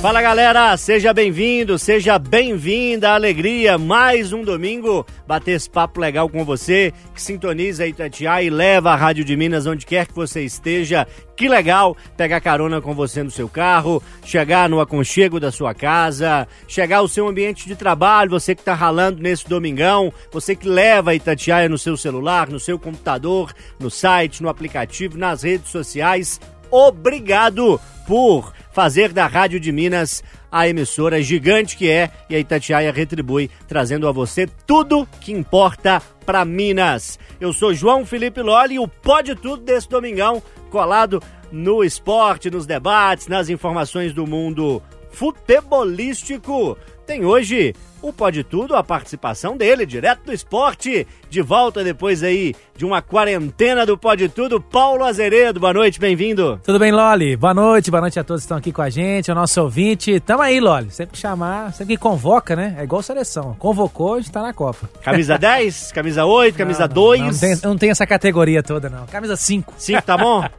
Fala galera, seja bem-vindo, seja bem-vinda, alegria, mais um domingo, bater esse papo legal com você, que sintoniza Itatiaia e leva a Rádio de Minas onde quer que você esteja. Que legal pegar carona com você no seu carro, chegar no aconchego da sua casa, chegar ao seu ambiente de trabalho, você que está ralando nesse domingão, você que leva Itatiaia no seu celular, no seu computador, no site, no aplicativo, nas redes sociais. Obrigado por fazer da Rádio de Minas a emissora gigante que é e a Itatiaia retribui, trazendo a você tudo que importa para Minas. Eu sou João Felipe Loli e o Pode Tudo desse domingão, colado no esporte, nos debates, nas informações do mundo futebolístico. Tem hoje o Pode Tudo, a participação dele, direto do esporte, de volta depois aí de uma quarentena do Pode Tudo, Paulo Azeredo, boa noite, bem-vindo. Tudo bem, Loli? Boa noite, boa noite a todos que estão aqui com a gente, o nosso ouvinte. Tamo aí, Loli, sempre que chamar, sempre que convoca, né? É igual seleção, convocou, a gente tá na Copa. Camisa 10, camisa 8, camisa não, 2? Não, não, tem, não tem essa categoria toda, não. Camisa 5. 5, tá bom?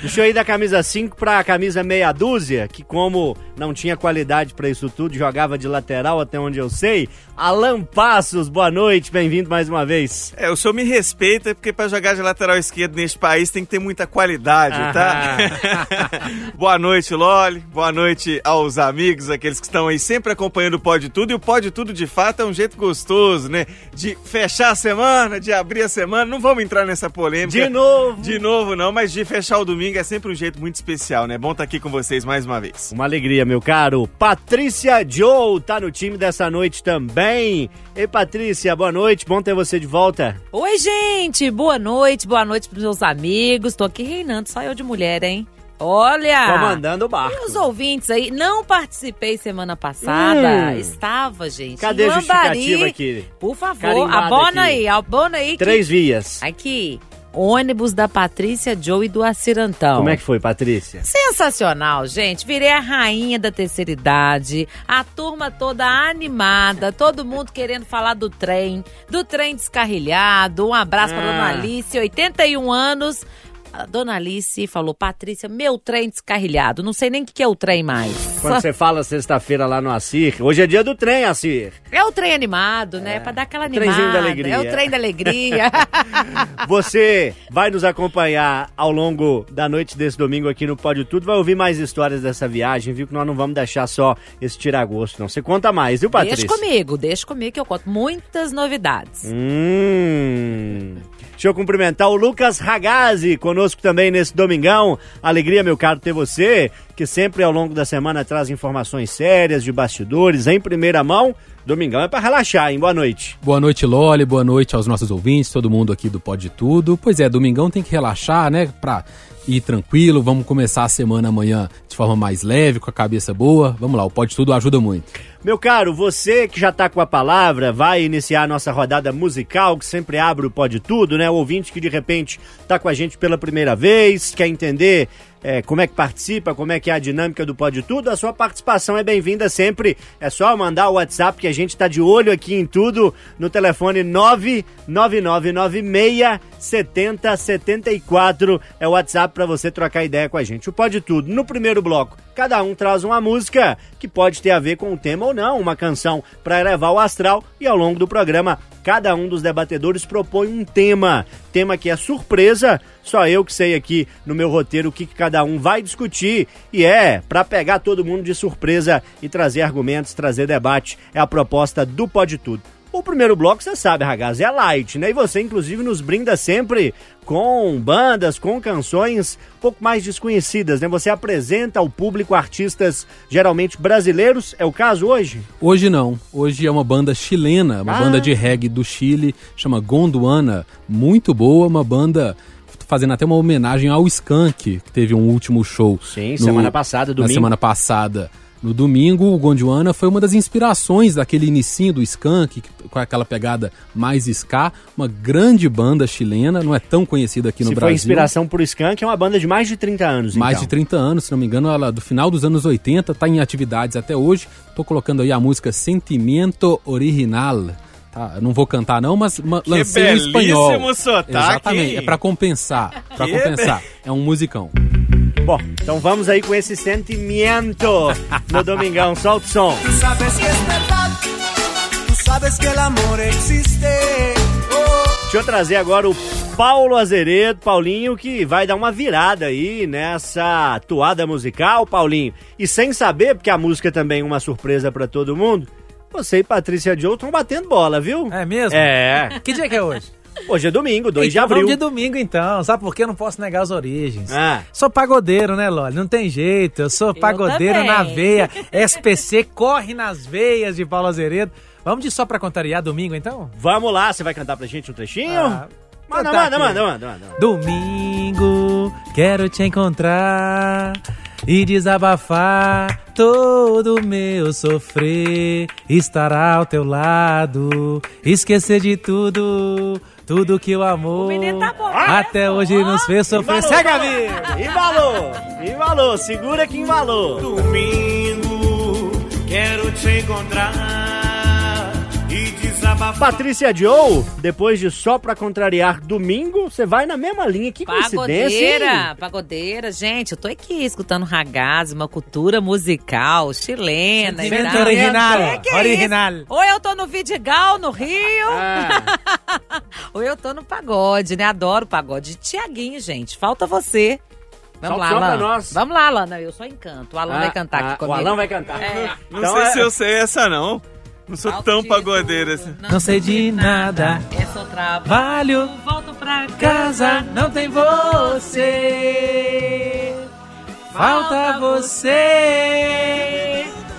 Deixa eu ir da camisa 5 pra camisa meia dúzia, que como não tinha qualidade para isso tudo, jogava de lateral até onde eu sei. Alan Passos, boa noite, bem-vindo mais uma vez. É, o senhor me respeita, porque para jogar de lateral esquerdo neste país tem que ter muita qualidade, Ah. tá? boa noite, Loli. Boa noite aos amigos, aqueles que estão aí sempre acompanhando o Pode Tudo. E o Pode Tudo, de fato, é um jeito gostoso, né? De fechar a semana, de abrir a semana. Não vamos entrar nessa polêmica. De novo. De novo, não, mas de fechar o domingo é sempre um jeito muito especial, né? Bom estar aqui com vocês mais uma vez. Uma alegria, meu caro. Patrícia Joe tá no time dessa noite também. Ei, Patrícia, boa noite, bom ter você de volta. Oi, gente! Boa noite, boa noite pros meus amigos. Tô aqui reinando, só eu de mulher, hein? Olha! Comandando o barco. E os ouvintes aí, não participei semana passada. Hum. Estava, gente. Cadê a justificativa aqui? Por favor, abona aqui. aí, abona aí. que- Três vias. Aqui, ônibus da Patrícia Joe e do Acirantão. Como é que foi, Patrícia? Sensacional, gente. Virei a rainha da terceira idade. A turma toda animada. Todo mundo querendo falar do trem. Do trem descarrilhado. Um abraço pra Ah. dona Alice, 81 anos. A dona Alice falou: Patrícia, meu trem descarrilhado. Não sei nem o que que é o trem mais. Quando você fala sexta-feira lá no Assir, hoje é dia do trem, Assir. É o trem animado, né? Pra dar aquela animada. trenzinho da alegria. É o trem da alegria. Você vai nos acompanhar ao longo da noite desse domingo aqui no Pode Tudo, vai ouvir mais histórias dessa viagem, viu? Que nós não vamos deixar só esse tiragosto, não. Você conta mais, viu, Patrícia? deixa comigo, deixa comigo que eu conto muitas novidades. Hum. Deixa eu cumprimentar o Lucas Ragazzi conosco também nesse domingão. Alegria, meu caro, ter você, que sempre ao longo da semana traz informações sérias de bastidores em primeira mão. Domingão é pra relaxar, hein? Boa noite. Boa noite, Loli. Boa noite aos nossos ouvintes, todo mundo aqui do Pode Tudo. Pois é, domingão tem que relaxar, né? Pra ir tranquilo. Vamos começar a semana amanhã de forma mais leve, com a cabeça boa. Vamos lá, o Pode Tudo ajuda muito. Meu caro, você que já tá com a palavra, vai iniciar a nossa rodada musical, que sempre abre o Pode Tudo, né? O ouvinte que de repente tá com a gente pela primeira vez, quer entender é, como é que participa, como é que é a dinâmica do Pode Tudo, a sua participação é bem-vinda sempre. É só mandar o WhatsApp que a gente tá de olho aqui em tudo no telefone 99996 7074 é o WhatsApp para você trocar ideia com a gente. O Pode Tudo. No primeiro bloco, cada um traz uma música que pode ter a ver com o tema ou não, uma canção para elevar o astral. E ao longo do programa cada um dos debatedores propõe um tema, tema que é surpresa, só eu que sei aqui no meu roteiro o que, cada um vai discutir. E é para pegar todo mundo de surpresa e trazer argumentos, trazer debate, é a proposta do Pode Tudo. O primeiro bloco, você sabe, Ragaz, é light, né? E você, inclusive, nos brinda sempre com bandas, com canções um pouco mais desconhecidas, né? Você apresenta ao público artistas geralmente brasileiros, é o caso hoje? Hoje não. Hoje é uma banda chilena, uma Ah. banda de reggae do Chile, chama Gondwana. Muito boa, uma banda fazendo até uma homenagem ao Skank, que teve um último show. Sim, semana passada, Na domingo. semana passada. No domingo, o Gondwana foi uma das inspirações daquele inicinho do Skank, com aquela pegada mais ska, uma grande banda chilena, não é tão conhecida aqui no Se Brasil. foi inspiração por Skank, é uma banda de mais de 30 anos, Mais então. de 30 anos, se não me engano, ela do final dos anos 80, tá em atividades até hoje. Tô colocando aí a música Sentimento Original. tá? Não vou cantar não, mas lancei em espanhol. sotaque, Exatamente, é pra compensar, pra Que compensar. É um musicão. Bom, então vamos aí com esse sentimento no Domingão. Solta o som. Tú sabes que es verdad, tú sabes que el amor existe. Oh. Deixa eu trazer agora o Paulo Azeredo, Paulinho, que vai dar uma virada aí nessa toada musical, Paulinho. E sem saber, porque a música também é uma surpresa pra todo mundo, você e Patrícia Joe estão batendo bola, viu? É mesmo? É. Que dia que é hoje? Hoje é domingo, 2 de Então abril. vamos de domingo então. Sabe por que eu não posso negar as origens? Ah. Sou pagodeiro, né, Loli? Não tem jeito. Eu sou pagodeiro também. na veia. SPC corre nas veias de Paulo Azeredo. Vamos de só pra contrariar domingo então? Vamos lá, você vai cantar pra gente um trechinho? Ah, manda, cantar manda, aqui. manda, manda, manda. Domingo, quero te encontrar e desabafar todo o meu sofrer. Estará ao teu lado, esquecer de tudo, tudo que o amor O tá bom, até hoje nos fez sofrer. Segue a vida! Embalou, embalou, segura que embalou. Domingo, quero te encontrar e. Patrícia Joe, depois de Só Pra Contrariar Domingo, você vai na mesma linha. Que coincidência, hein? Pagodeira, pagodeira. Gente, eu tô aqui escutando ragazzi, uma cultura musical chilena. Sentimento tal. original, É que é original. isso? Ou eu tô no Vidigal, no Rio, Ah, ou eu tô no pagode, né? Adoro pagode. Tiaguinho, gente, falta você. Vamos lá, o som pra Alan. nós. Vamos lá, Alana. Eu só encanto. O Alan ah, vai cantar ah, aqui comigo. O Alan vai cantar. É. Não Então sei é- se eu sei essa, não. Não sou tão pagodeiro assim. Não sei de nada, É só trabalho. Volto pra casa, não tem você. Falta você.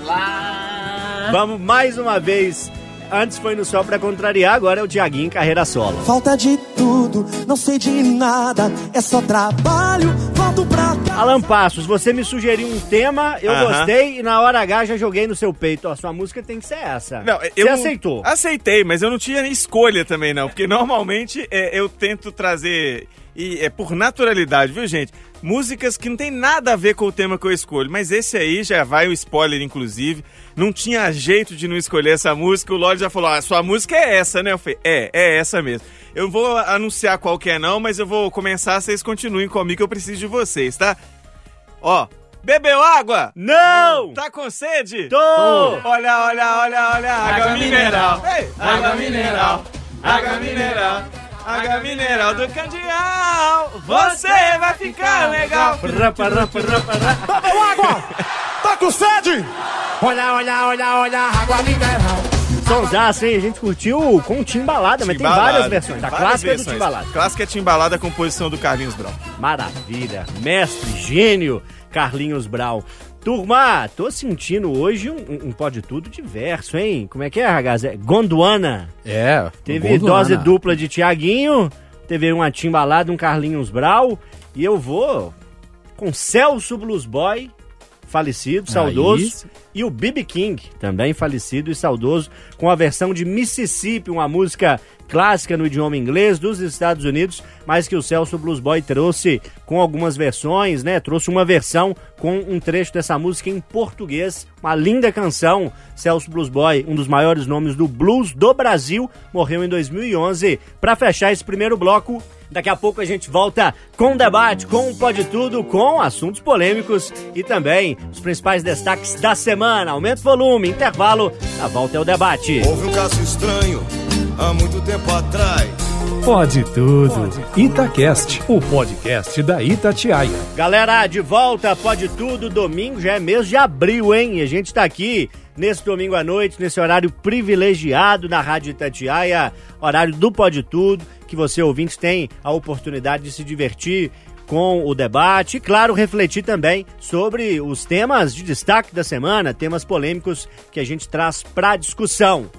Lá. Vamos mais uma vez. Antes foi no Só Pra Contrariar, agora é o Tiaguinho carreira solo. Falta de tudo, não sei de nada, é só trabalho, volto pra casa. Alan Passos, você me sugeriu um tema, eu Aham. gostei e na hora H já joguei no seu peito. Ó, sua música tem que ser essa. Não, você eu aceitou. Aceitei, mas eu não tinha nem escolha também, não. Porque normalmente é, eu tento trazer. E é por naturalidade, viu, gente? Músicas que não tem nada a ver com o tema que eu escolho. Mas esse aí já vai o spoiler, inclusive. Não tinha jeito de não escolher essa música. O Lorde já falou: ah, sua música é essa, né? Eu falei: é, é essa mesmo. Eu vou anunciar qual que é, não, mas eu vou começar. Vocês continuem comigo, que eu preciso de vocês, tá? Ó, bebeu água? Não! Tá com sede? Tô! Olha, olha, olha, olha, água, mineral. Ei, água mineral, água mineral, água mineral do Candial. Você vai ficar legal. Rapa, rapa, rapa, rapa. Tá com sede? Olha, olha, olha, olha, água mineral. Sonsaço, hein? A gente curtiu com Timbalada, mas tem várias versões. A várias clássica é do versões. Timbalada. Clássica é Timbalada, a composição do Carlinhos Brown. Maravilha. Mestre, gênio, Carlinhos Brau. Turma, tô sentindo hoje um, um, um pode tudo diverso, hein? Como é que é, Ragazé? Gondwana. É, Teve Gondwana. dose dupla de Tiaguinho, teve uma timbalada, um Carlinhos Brau. E eu vou com Celso Blues Boy, falecido, saudoso. Aí. E o B.B. King, também falecido e saudoso, com a versão de Mississippi, uma música clássica no idioma inglês dos Estados Unidos, mas que o Celso Blues Boy trouxe com algumas versões, né? Trouxe uma versão com um trecho dessa música em português, uma linda canção. Celso Blues Boy, um dos maiores nomes do blues do Brasil, morreu em 2011. Para fechar esse primeiro bloco, Daqui a pouco a gente volta com um debate, com um Pode Tudo, com assuntos polêmicos e também os principais destaques da semana. Aumenta o volume, intervalo, a volta é o debate. Houve um caso estranho há muito tempo atrás. Pode tudo. Itacast, o podcast da Itatiaia. Galera, de volta, Pode Tudo, domingo já é mês de abril, hein? E a gente tá aqui nesse domingo à noite, nesse horário privilegiado na Rádio Itatiaia, horário do Pode Tudo, que você, ouvinte, tem a oportunidade de se divertir com o debate e, claro, refletir também sobre os temas de destaque da semana, temas polêmicos que a gente traz para discussão.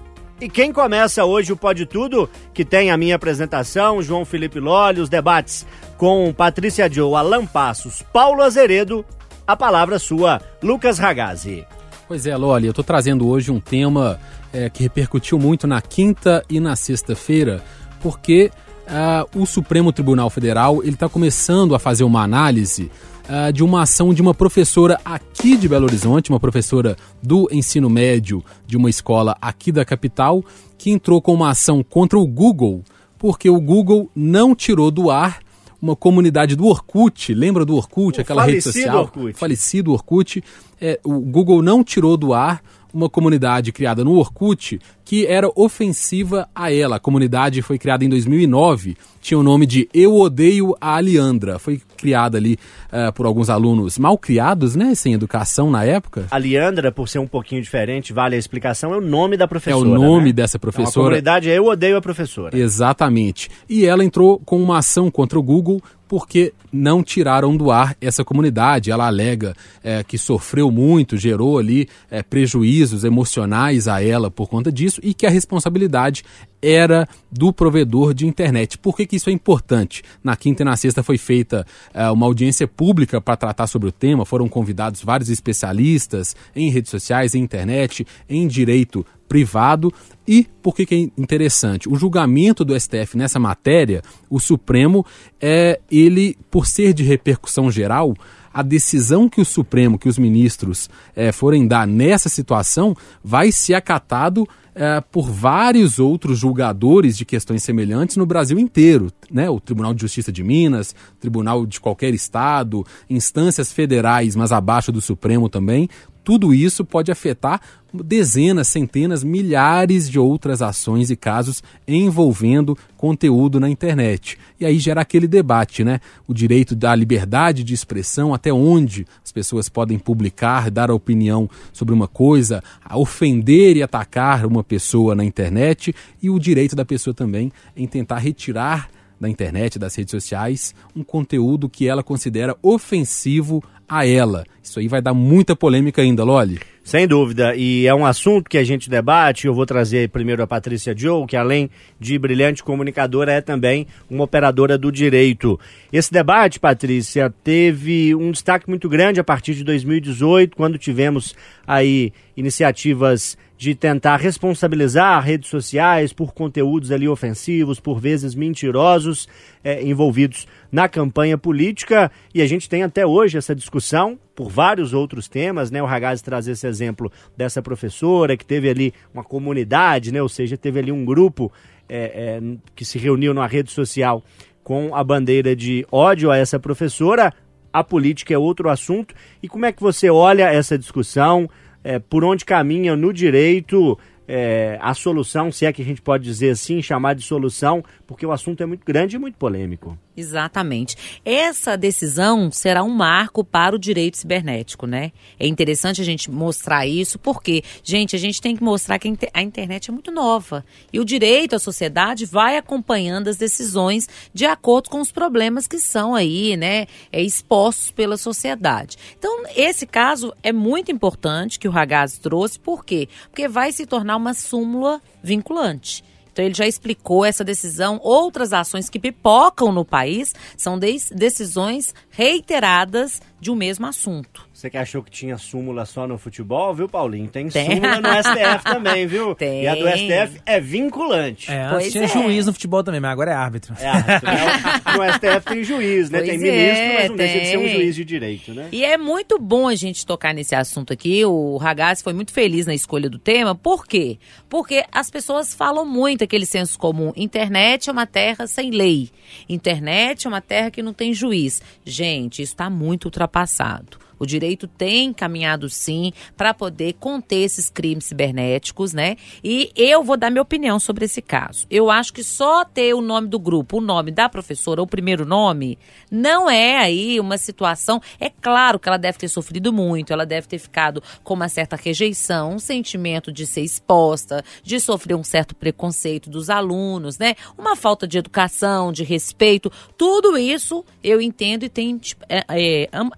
E quem começa hoje o Pode Tudo, que tem a minha apresentação, João Felipe Lolli, os debates com Patrícia Joe, Alan Passos, Paulo Azeredo, a palavra sua, Lucas Ragazzi. Pois é, Loli, eu tô trazendo hoje um tema é, que repercutiu muito na quinta e na sexta-feira, porque ah, o Supremo Tribunal Federal ele está começando a fazer uma análise ah, de uma ação de uma professora aqui de Belo Horizonte, uma professora do ensino médio de uma escola aqui da capital, que entrou com uma ação contra o Google, porque o Google não tirou do ar uma comunidade do Orkut, lembra do Orkut, O aquela rede social? Orkut. Falecido Orkut. É, o Google não tirou do ar uma comunidade criada no Orkut que era ofensiva a ela. A comunidade foi criada em 2009, tinha o nome de Eu Odeio a Aliandra. Foi criada ali eh, por alguns alunos mal criados, né, sem educação na época. A Leandra, por ser um pouquinho diferente, vale a explicação, é o nome da É professora. o nome né? dessa Então, a professora. comunidade é Eu Odeio a Professora. Exatamente. E ela entrou com uma ação contra o Google porque não tiraram do ar essa comunidade. Ela alega eh, que sofreu muito, gerou ali eh, prejuízos emocionais a ela por conta disso e que a responsabilidade era do provedor de internet. Por que, que isso é importante? Na quinta e na sexta foi feita eh, uma audiência pública para tratar sobre o tema, foram convidados vários especialistas em redes sociais, em internet, em direito privado. E por que, que é interessante? O julgamento do STF nessa matéria, o Supremo, é ele, por ser de repercussão geral, a decisão que o Supremo, que os ministros eh, forem dar nessa situação, vai ser acatado eh, por vários outros julgadores de questões semelhantes no Brasil inteiro. Né? O Tribunal de Justiça de Minas, Tribunal de qualquer estado, instâncias federais, mas abaixo do Supremo também. Tudo isso pode afetar dezenas, centenas, milhares de outras ações e casos envolvendo conteúdo na internet. E aí gera aquele debate, né? O direito da liberdade de expressão, até onde as pessoas podem publicar, dar opinião sobre uma coisa, ofender e atacar uma pessoa na internet, e o direito da pessoa também em tentar retirar da internet, das redes sociais, um conteúdo que ela considera ofensivo a ela. Isso aí vai dar muita polêmica ainda, Loli. Sem dúvida, e é um assunto que a gente debate. Eu vou trazer primeiro a Patrícia Joe, que além de brilhante comunicadora, é também uma operadora do direito. Esse debate, Patrícia, teve um destaque muito grande a partir de 2018, quando tivemos aí iniciativas de tentar responsabilizar redes sociais por conteúdos ali ofensivos, por vezes mentirosos, eh, envolvidos na campanha política. E a gente tem até hoje essa discussão por vários outros temas, né? O Ragazzi traz esse exemplo dessa professora que teve ali uma comunidade, né? Ou seja, teve ali um grupo eh, eh, que se reuniu numa rede social com a bandeira de ódio a essa professora. A política é outro assunto. E como é que você olha essa discussão? É, por onde caminha no direito é, a solução, se é que a gente pode dizer assim, chamar de solução, porque o assunto é muito grande e muito polêmico. Exatamente. Essa decisão será um marco para o direito cibernético, né? É interessante a gente mostrar isso, porque, gente, a gente tem que mostrar que a inter- a internet é muito nova. E o direito, a sociedade, vai acompanhando as decisões de acordo com os problemas que são aí, né? É, expostos pela sociedade. Então, esse caso é muito importante que o Ragazzi trouxe, por quê? Porque vai se tornar uma súmula vinculante. Então ele já explicou essa decisão. Outras ações que pipocam no país são decisões reiteradas de um mesmo assunto. Você que achou que tinha súmula só no futebol, viu, Paulinho? Tem, Tem. súmula no STF também, viu? Tem. E a do STF é vinculante. É, Pois tinha é. juiz no futebol também, mas agora é árbitro. É, árbitro, né? no STF tem juiz, né? Pois tem ministro, é, mas não deixa de ser um tem. juiz de direito, né? E é muito bom a gente tocar nesse assunto aqui. O Ragazzi foi muito feliz na escolha do tema. Por quê? Porque as pessoas falam muito aquele senso comum. Internet é uma terra sem lei. Internet é uma terra que não tem juiz. Gente, isso está muito ultrapassado. O direito tem caminhado sim para poder conter esses crimes cibernéticos, né? E eu vou dar minha opinião sobre esse caso. Eu acho que só ter o nome do grupo, o nome da professora, o primeiro nome, não é aí uma situação. É claro que ela deve ter sofrido muito, ela deve ter ficado com uma certa rejeição, um sentimento de ser exposta, de sofrer um certo preconceito dos alunos, né? Uma falta de educação, de respeito, tudo isso eu entendo e tenho tipo, é, é, am-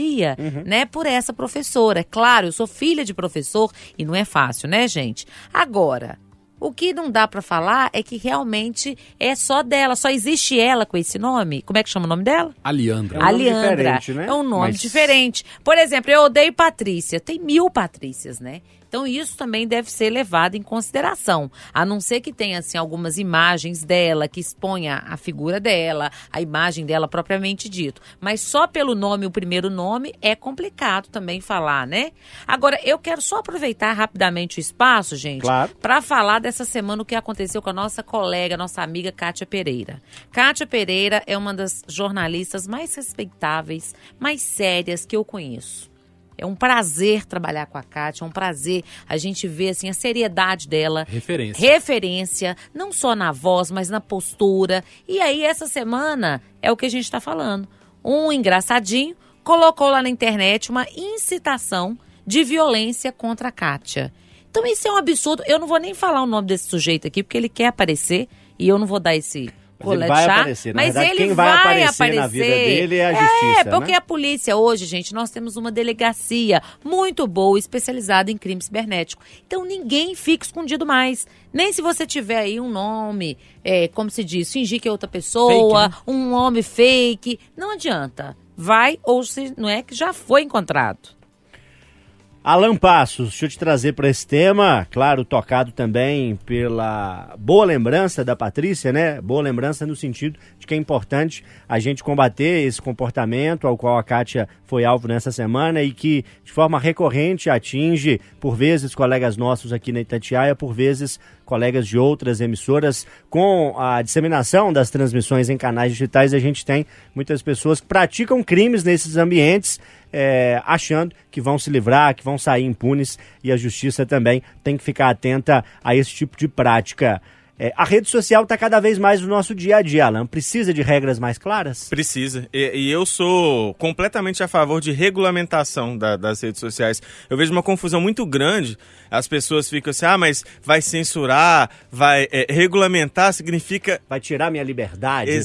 é, empatia, né, por essa professora. É claro, eu sou filha de professor e não é fácil, né, gente? Agora, o que não dá pra falar é que realmente é só dela, só existe ela com esse nome. Como é que chama o nome dela? Aliandra. É um nome Aliandra. diferente, né? É um nome Mas- diferente. Por exemplo, eu odeio Patrícia. Tem mil Patrícias, né? Então isso também deve ser levado em consideração, a não ser que tenha assim algumas imagens dela que exponha a figura dela, a imagem dela propriamente dito. Mas só pelo nome, o primeiro nome é complicado também falar, né? Agora eu quero só aproveitar rapidamente o espaço, gente, Claro. para falar dessa semana o que aconteceu com a nossa colega, nossa amiga Kátia Pereira. Kátia Pereira é uma das jornalistas mais respeitáveis, mais sérias que eu conheço. É um prazer trabalhar com a Kátia, é um prazer a gente ver assim a seriedade dela. Referência. Referência, não só na voz, mas na postura. E aí, essa semana, é o que a gente está falando. Um engraçadinho colocou lá na internet uma incitação de violência contra a Kátia. Então, isso é um absurdo. Eu não vou nem falar o nome desse sujeito aqui, porque ele quer aparecer e eu não vou dar esse. Mas ele vai aparecer. Na Mas verdade, ele quem vai vai aparecer na vida dele é a justiça, É, porque né? a polícia hoje, gente, nós temos uma delegacia muito boa, especializada em crime cibernético. Então ninguém fica escondido mais. Nem se você tiver aí um nome, é, como se diz, fingir que é outra pessoa, Fake, né? um nome fake. Não adianta. Vai ou se não é que já foi encontrado. Alan Passos, deixa eu te trazer para esse tema, claro, tocado também pela boa lembrança da Patrícia, né? Boa lembrança no sentido de que é importante a gente combater esse comportamento ao qual a Kátia foi alvo nessa semana e que de forma recorrente atinge, por vezes, colegas nossos aqui na Itatiaia, por vezes colegas de outras emissoras. Com a disseminação das transmissões em canais digitais, a gente tem muitas pessoas que praticam crimes nesses ambientes é, achando que vão se livrar, que vão sair impunes e a justiça também tem que ficar atenta a esse tipo de prática. É, a rede social está cada vez mais no nosso dia a dia, Alan. Precisa de regras mais claras? Precisa. E, e eu sou completamente a favor de regulamentação da- das redes sociais. Eu vejo uma confusão muito grande. As pessoas ficam assim, ah, mas vai censurar, vai é, regulamentar significa Vai tirar minha liberdade, né?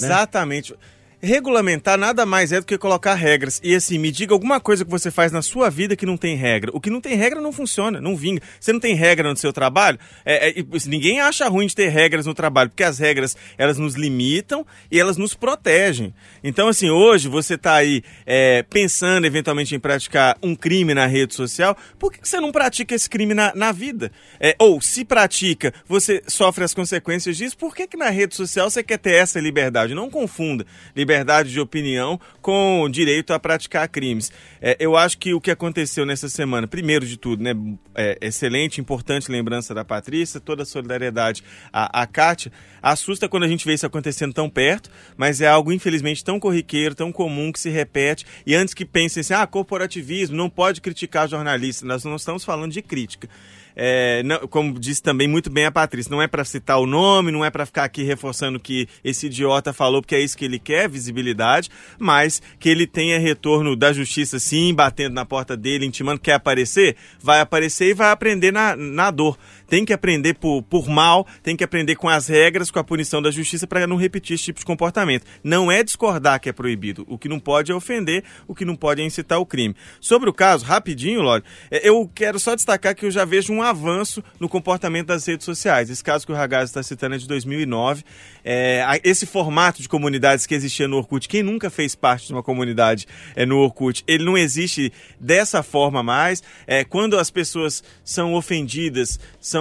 Regulamentar nada mais é do que colocar regras. E assim, me diga alguma coisa que você faz na sua vida que não tem regra. O que não tem regra não funciona, não vinga. Você não tem regra no seu trabalho? É, é, e, ninguém acha ruim de ter regras no trabalho, porque as regras elas nos limitam e elas nos protegem. Então, assim, hoje você está aí é, pensando eventualmente em praticar um crime na rede social, por que que você não pratica esse crime na, na vida? É, ou, se pratica, você sofre as consequências disso, por que, que na rede social você quer ter essa liberdade? Não confunda liberdade de opinião com direito a praticar crimes. É, eu acho que o que aconteceu nessa semana, primeiro de tudo, né, é, excelente, importante lembrança da Patrícia, toda a solidariedade à, à Kátia, assusta quando a gente vê isso acontecendo tão perto, mas é algo infelizmente tão corriqueiro, tão comum que se repete. E antes que pensem assim, ah, corporativismo, não pode criticar jornalistas, nós não estamos falando de crítica. É, não- como disse também muito bem a Patrícia, não é para citar o nome, não é para ficar aqui reforçando que esse idiota falou, porque é isso que ele quer, visibilidade, mas que ele tenha retorno da justiça sim, batendo na porta dele, intimando, quer aparecer? Vai aparecer e vai aprender na, na dor. Tem que aprender por, por mal, tem que aprender com as regras, com a punição da justiça para não repetir esse tipo de comportamento. Não é discordar que é proibido. O que não pode é ofender, o que não pode é incitar o crime. Sobre o caso, rapidinho, Lore, é, eu quero só destacar que eu já vejo um avanço no comportamento das redes sociais. Esse caso que o Ragazzi está citando é de 2009. É, esse formato de comunidades que existia no Orkut, quem nunca fez parte de uma comunidade é, no Orkut, ele não existe dessa forma mais. É, quando as pessoas são ofendidas, são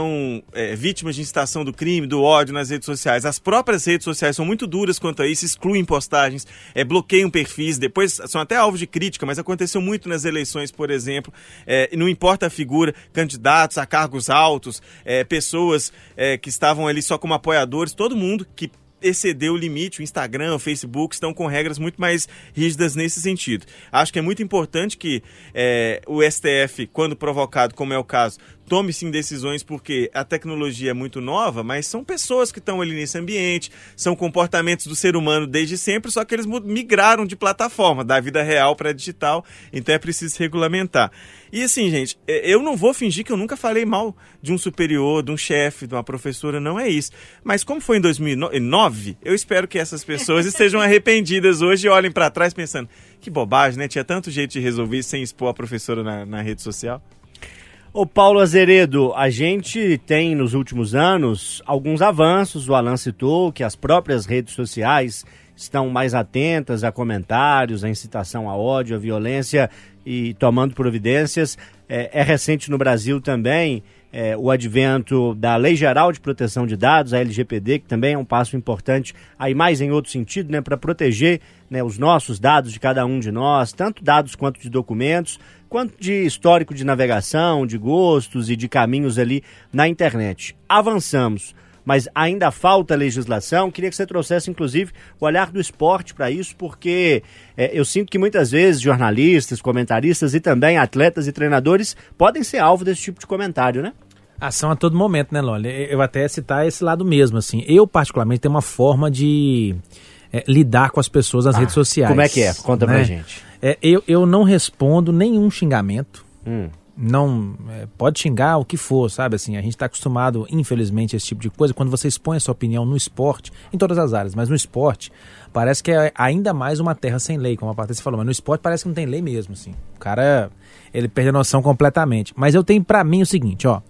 é, vítimas de incitação do crime, do ódio nas redes sociais, as próprias redes sociais são muito duras quanto a isso, excluem postagens, é, bloqueiam perfis, depois são até alvo de crítica, mas aconteceu muito nas eleições, por exemplo. É, não importa a figura, candidatos a cargos altos, é, pessoas é, que estavam ali só como apoiadores, todo mundo que excedeu o limite, o Instagram, o Facebook estão com regras muito mais rígidas nesse sentido. Acho que é muito importante que é, o STF, quando provocado, como é o caso, tome sim decisões porque a tecnologia é muito nova, mas são pessoas que estão ali nesse ambiente, são comportamentos do ser humano desde sempre, só que eles migraram de plataforma, da vida real para digital, então é preciso regulamentar. E assim, gente, é, eu não vou fingir que eu nunca falei mal de um superior, de um chefe, de uma professora, não é isso. Mas como foi em 2009, eu espero que essas pessoas estejam arrependidas hoje e olhem para trás pensando, que bobagem, né? Tinha tanto jeito de resolver isso sem expor a professora na, na rede social. Ô Paulo Azeredo, a gente tem nos últimos anos alguns avanços. O Alan citou que as próprias redes sociais estão mais atentas a comentários, a incitação a ódio, a violência e tomando providências. É, é recente no Brasil também é, o advento da Lei Geral de Proteção de Dados, a LGPD, que também é um passo importante, aí mais em outro sentido, né, para proteger né, os nossos dados de cada um de nós, tanto dados quanto de documentos, quanto de histórico de navegação, de gostos e de caminhos ali na internet. Avançamos mas ainda falta legislação. Queria que você trouxesse, inclusive, o olhar do esporte para isso, porque é, eu sinto que muitas vezes jornalistas, comentaristas e também atletas e treinadores podem ser alvo desse tipo de comentário, né? Ação a todo momento, né, Loli? Eu até citar esse lado mesmo, assim. Eu, particularmente, tenho uma forma de é, lidar com as pessoas nas ah, redes sociais. Como é que é? Conta né? pra gente. É, eu, eu não respondo nenhum xingamento. Hum não é, pode xingar o que for, sabe? Assim, a gente está acostumado, infelizmente, a esse tipo de coisa. Quando você expõe a sua opinião no esporte, em todas as áreas, mas no esporte, parece que é ainda mais uma terra sem lei, como a Patrícia falou. Mas no esporte parece que não tem lei mesmo, assim. O cara, ele perde a noção completamente. Mas eu tenho para mim o seguinte, ó.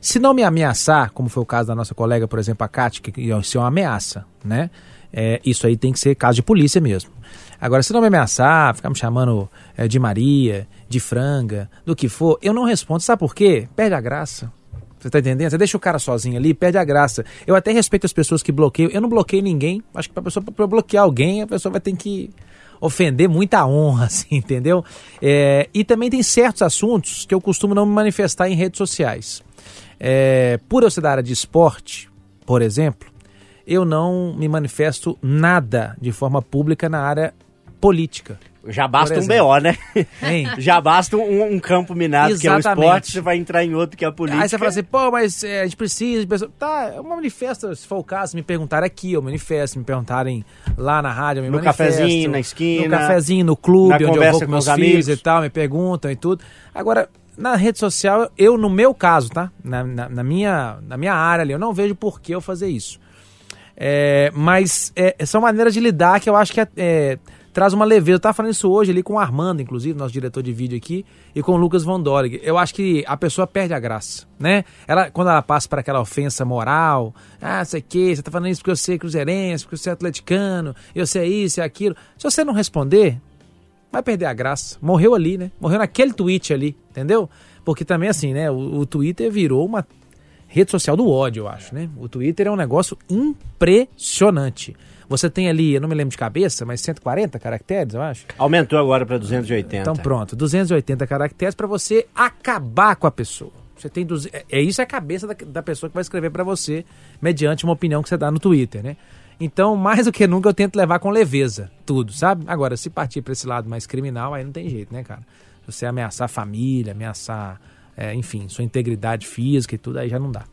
Se não me ameaçar, como foi o caso da nossa colega, por exemplo, a Kátia, que isso é uma ameaça, né? É, isso aí tem que ser caso de polícia mesmo. Agora, se não me ameaçar, ficar me chamando é, de Maria, de franga, do que for, eu não respondo. Sabe por quê? Perde a graça. Você tá entendendo? Você deixa o cara sozinho ali, perde a graça. Eu até respeito as pessoas que bloqueiam. Eu não bloqueio ninguém. Acho que pra pessoa pra bloquear alguém, a pessoa vai ter que ofender muita honra, assim, entendeu? É, e também tem certos assuntos que eu costumo não me manifestar em redes sociais. É, por eu ser da área de esporte, por exemplo, eu não me manifesto nada de forma pública na área política. Já basta um BO, né? Hein? Já basta um, um campo minado Exatamente. que é o esporte, você vai entrar em outro que é a política. Aí você fala assim, pô, mas é, a gente precisa. Tá, uma manifesta, se for o caso, me perguntarem aqui, eu manifesto, me perguntarem lá na rádio, eu me no manifesto. No cafezinho, na esquina. No cafezinho, no clube, onde eu vou com meus com filhos e tal, me perguntam e tudo. Agora, na rede social, eu, no meu caso, tá? Na, na, na minha, na minha área ali, eu não vejo por que eu fazer isso. É, mas é, são maneiras de lidar que eu acho que é, é traz uma leveza. Eu tava falando isso hoje ali com o Armando, inclusive, nosso diretor de vídeo aqui, e com o Lucas Von Dorig. Eu acho que a pessoa perde a graça, né? Ela, quando ela passa para aquela ofensa moral, ah, sei que, você tá falando isso porque eu sei cruzeirense, porque eu sei atleticano, eu sei isso e aquilo. Se você não responder, vai perder a graça. Morreu ali, né? Morreu naquele tweet ali, entendeu? Porque também assim, né? O, o Twitter virou uma rede social do ódio, eu acho, né? O Twitter é um negócio impressionante. Você tem ali, eu não me lembro de cabeça, mas 140 caracteres, eu acho. Aumentou agora para 280. Então pronto, 280 caracteres para você acabar com a pessoa. Você tem 200, é, é isso é a cabeça da, da pessoa que vai escrever para você mediante uma opinião que você dá no Twitter, né? Então, mais do que nunca, eu tento levar com leveza tudo, sabe? Agora, se partir para esse lado mais criminal, aí não tem jeito, né, cara? Você ameaçar a família, ameaçar, é, enfim, sua integridade física e tudo, aí já não dá.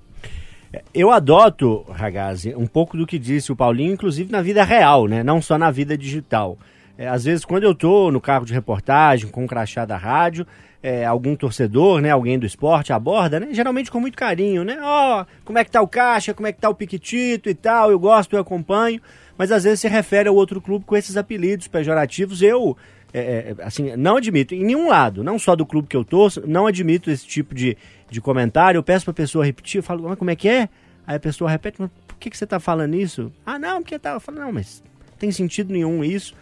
Eu adoto, Ragazzi, um pouco do que disse o Paulinho, inclusive na vida real, né? Não só na vida digital. É, às vezes, quando eu estou no carro de reportagem, com um crachá da rádio, é, algum torcedor, né, alguém do esporte aborda, né? Geralmente com muito carinho, né? Ó, oh, como é que tá o Caixa, como é que tá o Piquitito e tal, eu gosto, eu acompanho. Mas às vezes se refere ao outro clube com esses apelidos pejorativos. Eu, é, é assim, não admito, em nenhum lado, não só do clube que eu torço, não admito esse tipo de, de comentário, eu peço para a pessoa repetir, eu falo, mas como é que é? Aí a pessoa repete, mas por que, que você está falando isso? Ah, não, porque tá. Eu falo, não, mas não tem sentido nenhum isso.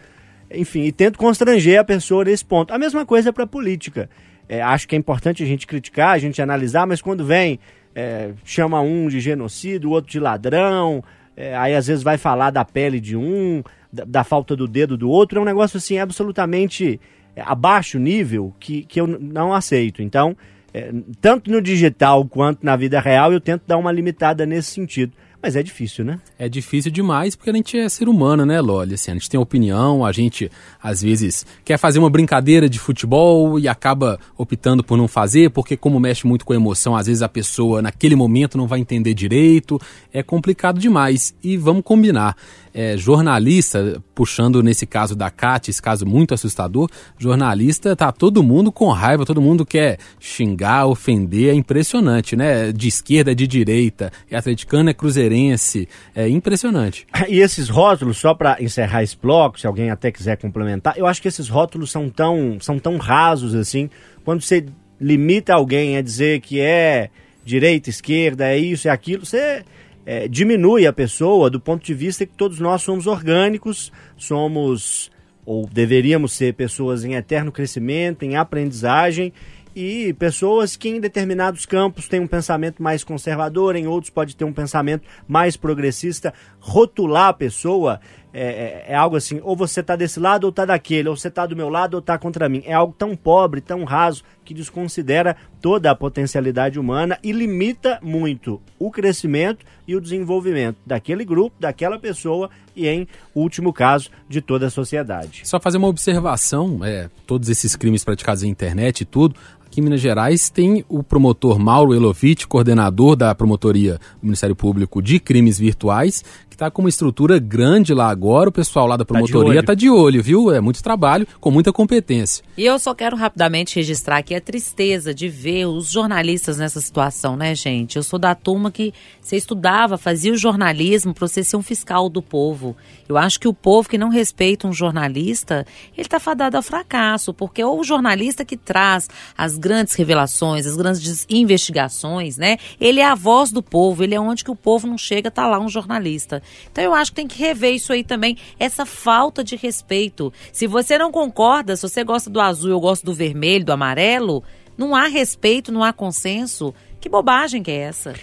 Enfim, e tento constranger a pessoa nesse ponto. A mesma coisa para a política. É, acho que é importante a gente criticar, a gente analisar, mas quando vem, é, chama um de genocídio, o outro de ladrão, é, aí às vezes vai falar da pele de um, da, da, falta do dedo do outro, é um negócio assim absolutamente é, abaixo nível que, que eu não aceito. Então, é, tanto no digital quanto na vida real, eu tento dar uma limitada nesse sentido. Mas é difícil, né? É difícil demais porque a gente é ser humano, né, Loli? Assim, a gente tem opinião, a gente às vezes quer fazer uma brincadeira de futebol e acaba optando por não fazer, porque como mexe muito com a emoção, às vezes a pessoa naquele momento não vai entender direito. É complicado demais. E vamos combinar é, jornalista, puxando nesse caso da Cat, esse caso muito assustador, jornalista, tá todo mundo com raiva, todo mundo quer xingar, ofender, é impressionante, né? De esquerda, de direita, é atleticano, é cruzeirense, é impressionante. E esses rótulos, só para encerrar esse bloco, se alguém até quiser complementar, eu acho que esses rótulos são tão, são tão rasos assim, quando você limita alguém a dizer que é direita, esquerda, é isso, é aquilo, você é, diminui a pessoa do ponto de vista que todos nós somos orgânicos, somos ou deveríamos ser pessoas em eterno crescimento, em aprendizagem e pessoas que em determinados campos têm um pensamento mais conservador, em outros pode ter um pensamento mais progressista. Rotular a pessoa é, é, é algo assim, ou você está desse lado ou está daquele, ou você está do meu lado ou está contra mim. É algo tão pobre, tão raso, que desconsidera toda a potencialidade humana e limita muito o crescimento e o desenvolvimento daquele grupo, daquela pessoa e, em último caso, de toda a sociedade. Só fazer uma observação, é, todos esses crimes praticados na internet e tudo, aqui em Minas Gerais tem o promotor Mauro Elovitch, coordenador da promotoria do Ministério Público de Crimes Virtuais, que está com uma estrutura grande lá agora. O pessoal lá da promotoria está de, de, olho, viu? É muito trabalho, com muita competência. E eu só quero rapidamente registrar aqui a tristeza de ver os jornalistas nessa situação, né, gente? Eu sou da turma que você estudava, fazia o jornalismo para você ser um fiscal do povo. Eu acho que o povo que não respeita um jornalista, ele está fadado ao fracasso, porque é o jornalista que traz as grandes revelações, as grandes investigações, né? Ele é a voz do povo, ele é onde que o povo não chega, tá lá um jornalista. Então eu acho que tem que rever isso aí também, essa falta de respeito. Se você não concorda, se você gosta do azul, eu gosto do vermelho, do amarelo, não há respeito, não há consenso. Que bobagem que é essa?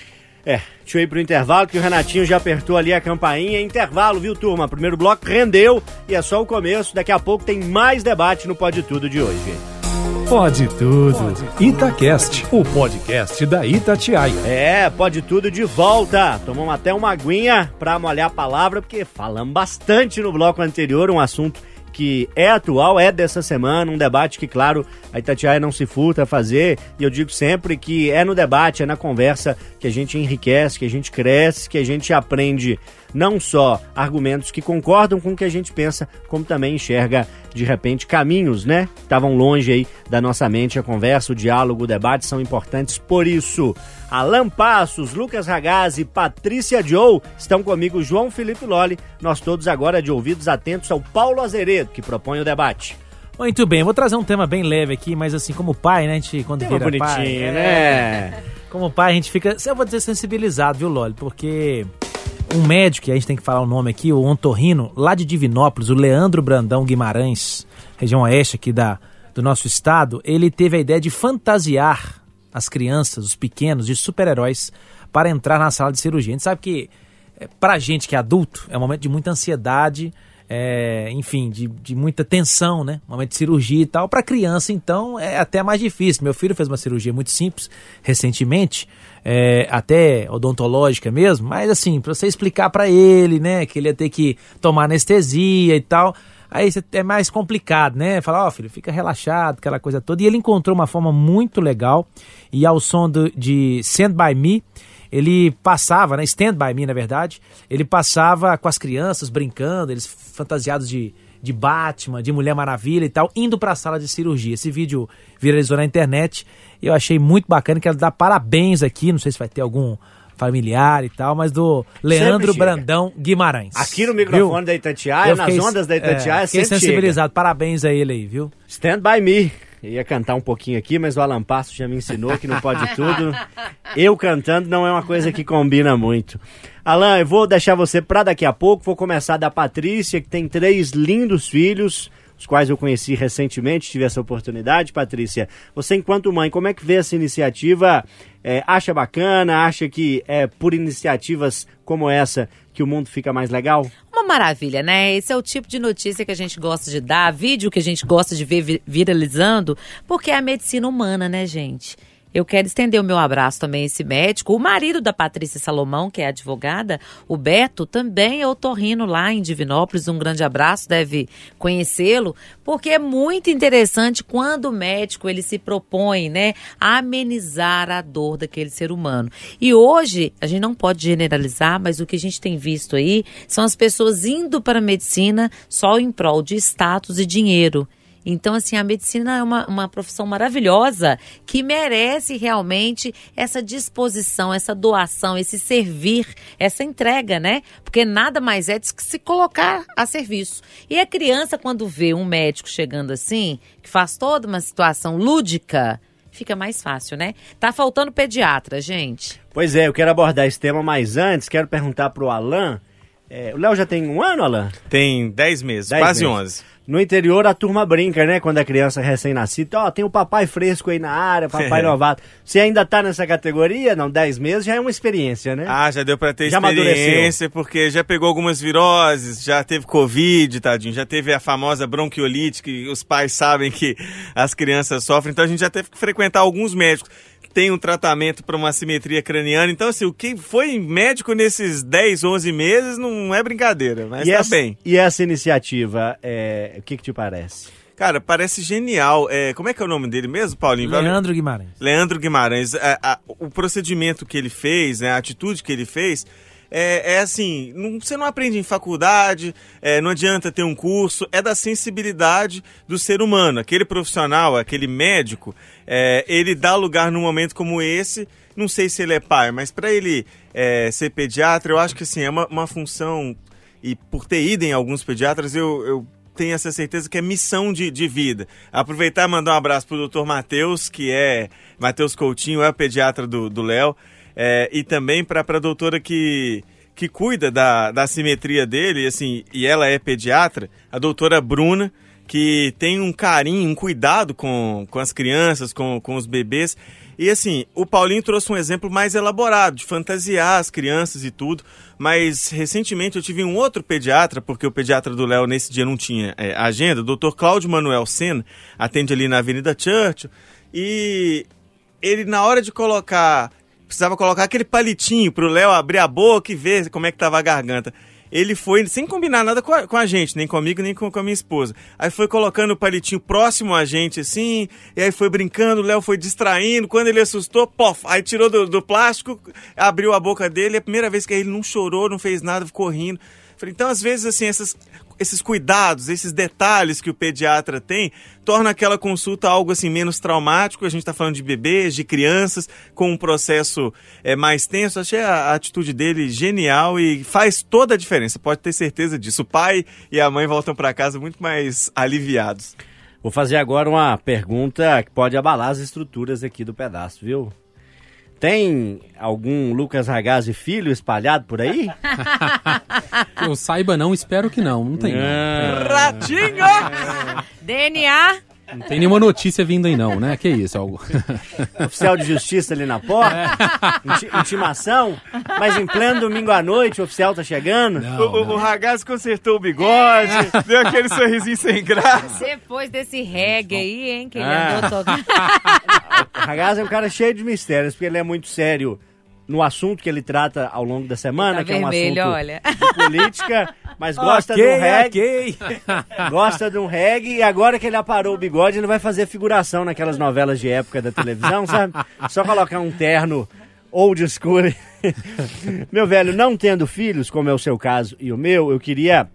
É, deixa eu ir pro intervalo que o Renatinho já apertou ali a campainha. Intervalo, viu, turma? Primeiro bloco rendeu e é só o começo. Daqui a pouco tem mais debate no Pode Tudo de hoje. Pode tudo. Itacast, o podcast da Itatiaia. É, pode tudo de volta. Tomamos até uma aguinha pra molhar a palavra, porque falamos bastante no bloco anterior, um assunto que é atual, é dessa semana, um debate que, claro, a Itatiaia não se furta a fazer, e eu digo sempre que é no debate, é na conversa que a gente enriquece, que a gente cresce, que a gente aprende não só argumentos que concordam com o que a gente pensa, como também enxerga de repente caminhos, né? Estavam longe aí da nossa mente. A conversa, o diálogo, o debate são importantes por isso. Alan Passos, Lucas Ragazzi, Patrícia Joe estão comigo, João Felipe Loli. Nós todos agora de ouvidos atentos ao Paulo Azeredo, que propõe o debate. Muito bem, vou trazer um tema bem leve aqui, mas assim, como pai, né, a gente quando tema vira bonitinho, pai... É, né? Como pai, a gente fica, eu vou dizer sensibilizado, viu, Loli? Porque um médico, e a gente tem que falar o nome aqui, o ontorrino, lá de Divinópolis, o Leandro Brandão Guimarães, região oeste aqui da, do nosso estado, ele teve a ideia de fantasiar as crianças, os pequenos, de super-heróis para entrar na sala de cirurgia. A gente sabe que, é, pra gente que é adulto, é um momento de muita ansiedade, é, enfim, de, de muita tensão, né? Momento de cirurgia e tal. Para criança, então, é até mais difícil. Meu filho fez uma cirurgia muito simples recentemente, é, até odontológica mesmo, mas assim, para você explicar para ele, né, que ele ia ter que tomar anestesia e tal. Aí é mais complicado, né? Falar, ó, oh, filho, fica relaxado, aquela coisa toda. E ele encontrou uma forma muito legal. E ao som do, de Stand By Me, ele passava, né? Stand By Me, na verdade. Ele passava com as crianças brincando, eles fantasiados de, de Batman, de Mulher Maravilha e tal, indo para a sala de cirurgia. Esse vídeo viralizou na internet. Eu achei muito bacana. Quero dar parabéns aqui. Não sei se vai ter algum familiar e tal, mas do Leandro Brandão Guimarães. Aqui no microfone viu? da Itatiaia, nas fiquei, ondas da Itatiaia, é, fiquei sensibilizado. Chega. Parabéns a ele aí, viu? Stand by me. Eu ia cantar um pouquinho aqui, mas o Alan Passo já me ensinou que não pode tudo. Eu cantando não é uma coisa que combina muito. Alan, eu vou deixar você para daqui a pouco. Vou começar da Patrícia, que tem três lindos filhos os quais eu conheci recentemente, tive essa oportunidade. Patrícia, você enquanto mãe, como é que vê essa iniciativa? É, acha bacana? Acha que é por iniciativas como essa que o mundo fica mais legal? Uma maravilha, né? Esse é o tipo de notícia que a gente gosta de dar, vídeo que a gente gosta de ver viralizando, porque é a medicina humana, né, gente? Eu quero estender o meu abraço também a esse médico. O marido da Patrícia Salomão, que é advogada, o Beto, também é otorrino lá em Divinópolis. Um grande abraço, deve conhecê-lo, porque é muito interessante quando o médico ele se propõe, né, a amenizar a dor daquele ser humano. E hoje, a gente não pode generalizar, mas o que a gente tem visto aí são as pessoas indo para a medicina só em prol de status e dinheiro. Então, assim, a medicina é uma, uma profissão maravilhosa que merece realmente essa disposição, essa doação, esse servir, essa entrega, né? Porque nada mais é do que se colocar a serviço. E a criança, quando vê um médico chegando assim, que faz toda uma situação lúdica, fica mais fácil, né? Tá faltando pediatra, gente. Pois é, eu quero abordar esse tema, mas antes quero perguntar pro Alan. É, o Léo já tem um ano, Alan? Tem dez meses, dez quase meses. No interior a turma brinca, né? Quando a criança é recém-nascida, ó, tem o papai fresco aí na área, papai novato. Você ainda tá nessa categoria? Não, 10 meses já é uma experiência, né? Ah, já deu pra ter Já experiência, porque já pegou algumas viroses, já teve Covid, tadinho, já teve a famosa bronquiolite, que os pais sabem que as crianças sofrem, então a gente já teve que frequentar alguns médicos. Tem um tratamento para uma assimetria craniana, então assim, o que foi médico nesses 10, 11 meses não é brincadeira, mas e, tá essa, bem. e essa iniciativa, é, o que que te parece? Cara, parece genial. É, como é que é o nome dele mesmo, Paulinho? Leandro Guimarães. Leandro Guimarães, a- a- o procedimento que ele fez, né, a atitude que ele fez, é, é assim, não- você não aprende em faculdade, é, não adianta ter um curso, é da sensibilidade do ser humano. Aquele profissional, aquele médico, é, ele dá lugar num momento como esse, não sei se ele é pai, mas para ele é, ser pediatra, eu acho que assim, é uma, uma função, e por ter ido em alguns pediatras, eu, eu tenho essa certeza que é missão de, de vida. Aproveitar e mandar um abraço pro doutor Matheus, que é Matheus Coutinho, é o pediatra do do Léo, é, e também para a doutora que, que cuida da, da simetria dele, assim, e ela é pediatra, a doutora Bruna, que tem um carinho, um cuidado com, com as crianças, com, com os bebês. E assim, o Paulinho trouxe um exemplo mais elaborado, de fantasiar as crianças e tudo. Mas recentemente eu tive um outro pediatra, porque o pediatra do Léo nesse dia não tinha é, agenda, o Dr. Cláudio Manuel Senna, atende ali na Avenida Churchill. E ele, na hora de colocar, precisava colocar aquele palitinho pro Léo abrir a boca e ver como é que tava a garganta. Ele foi, sem combinar nada com a, com a gente, nem comigo, nem com, com a minha esposa. Aí foi colocando o palitinho próximo a gente, assim, e aí foi brincando, o Léo foi distraindo. Quando ele assustou, pof, aí tirou do, do plástico, abriu a boca dele. É a primeira vez que ele não chorou, não fez nada, ficou rindo. Então, às vezes, assim, essas, esses cuidados, esses detalhes que o pediatra tem, torna aquela consulta algo assim menos traumático. A gente está falando de bebês, de crianças, com um processo é, mais tenso. Achei a, a atitude dele genial e faz toda a diferença. Pode ter certeza disso. O pai e a mãe voltam para casa muito mais aliviados. Vou fazer agora uma pergunta que pode abalar as estruturas aqui do pedaço, viu? Tem algum Lucas Ragazzi filho espalhado por aí? Que eu saiba não, espero que não. Não tem, não. Ah, Ratinho! DNA. Não tem nenhuma notícia vindo aí não, né? Que isso, algo. oficial de justiça ali na porta? Inti- intimação? Mas em pleno domingo à noite o oficial tá chegando? O, o, o Ragazzi consertou o bigode, deu aquele sorrisinho sem graça. Depois desse reggae aí, hein, que ele Ah. andou tocando. O Ragazzi é um cara cheio de mistérios, porque ele é muito sério no assunto que ele trata ao longo da semana, Tá que é um vermelho, assunto olha. de política, mas gosta Ok, do reggae. ok. Gosta de um reggae e agora que ele aparou o bigode, ele vai fazer figuração naquelas novelas de época da televisão, sabe? Só colocar um terno old school. Meu velho, não tendo filhos, como é o seu caso e o meu, eu queria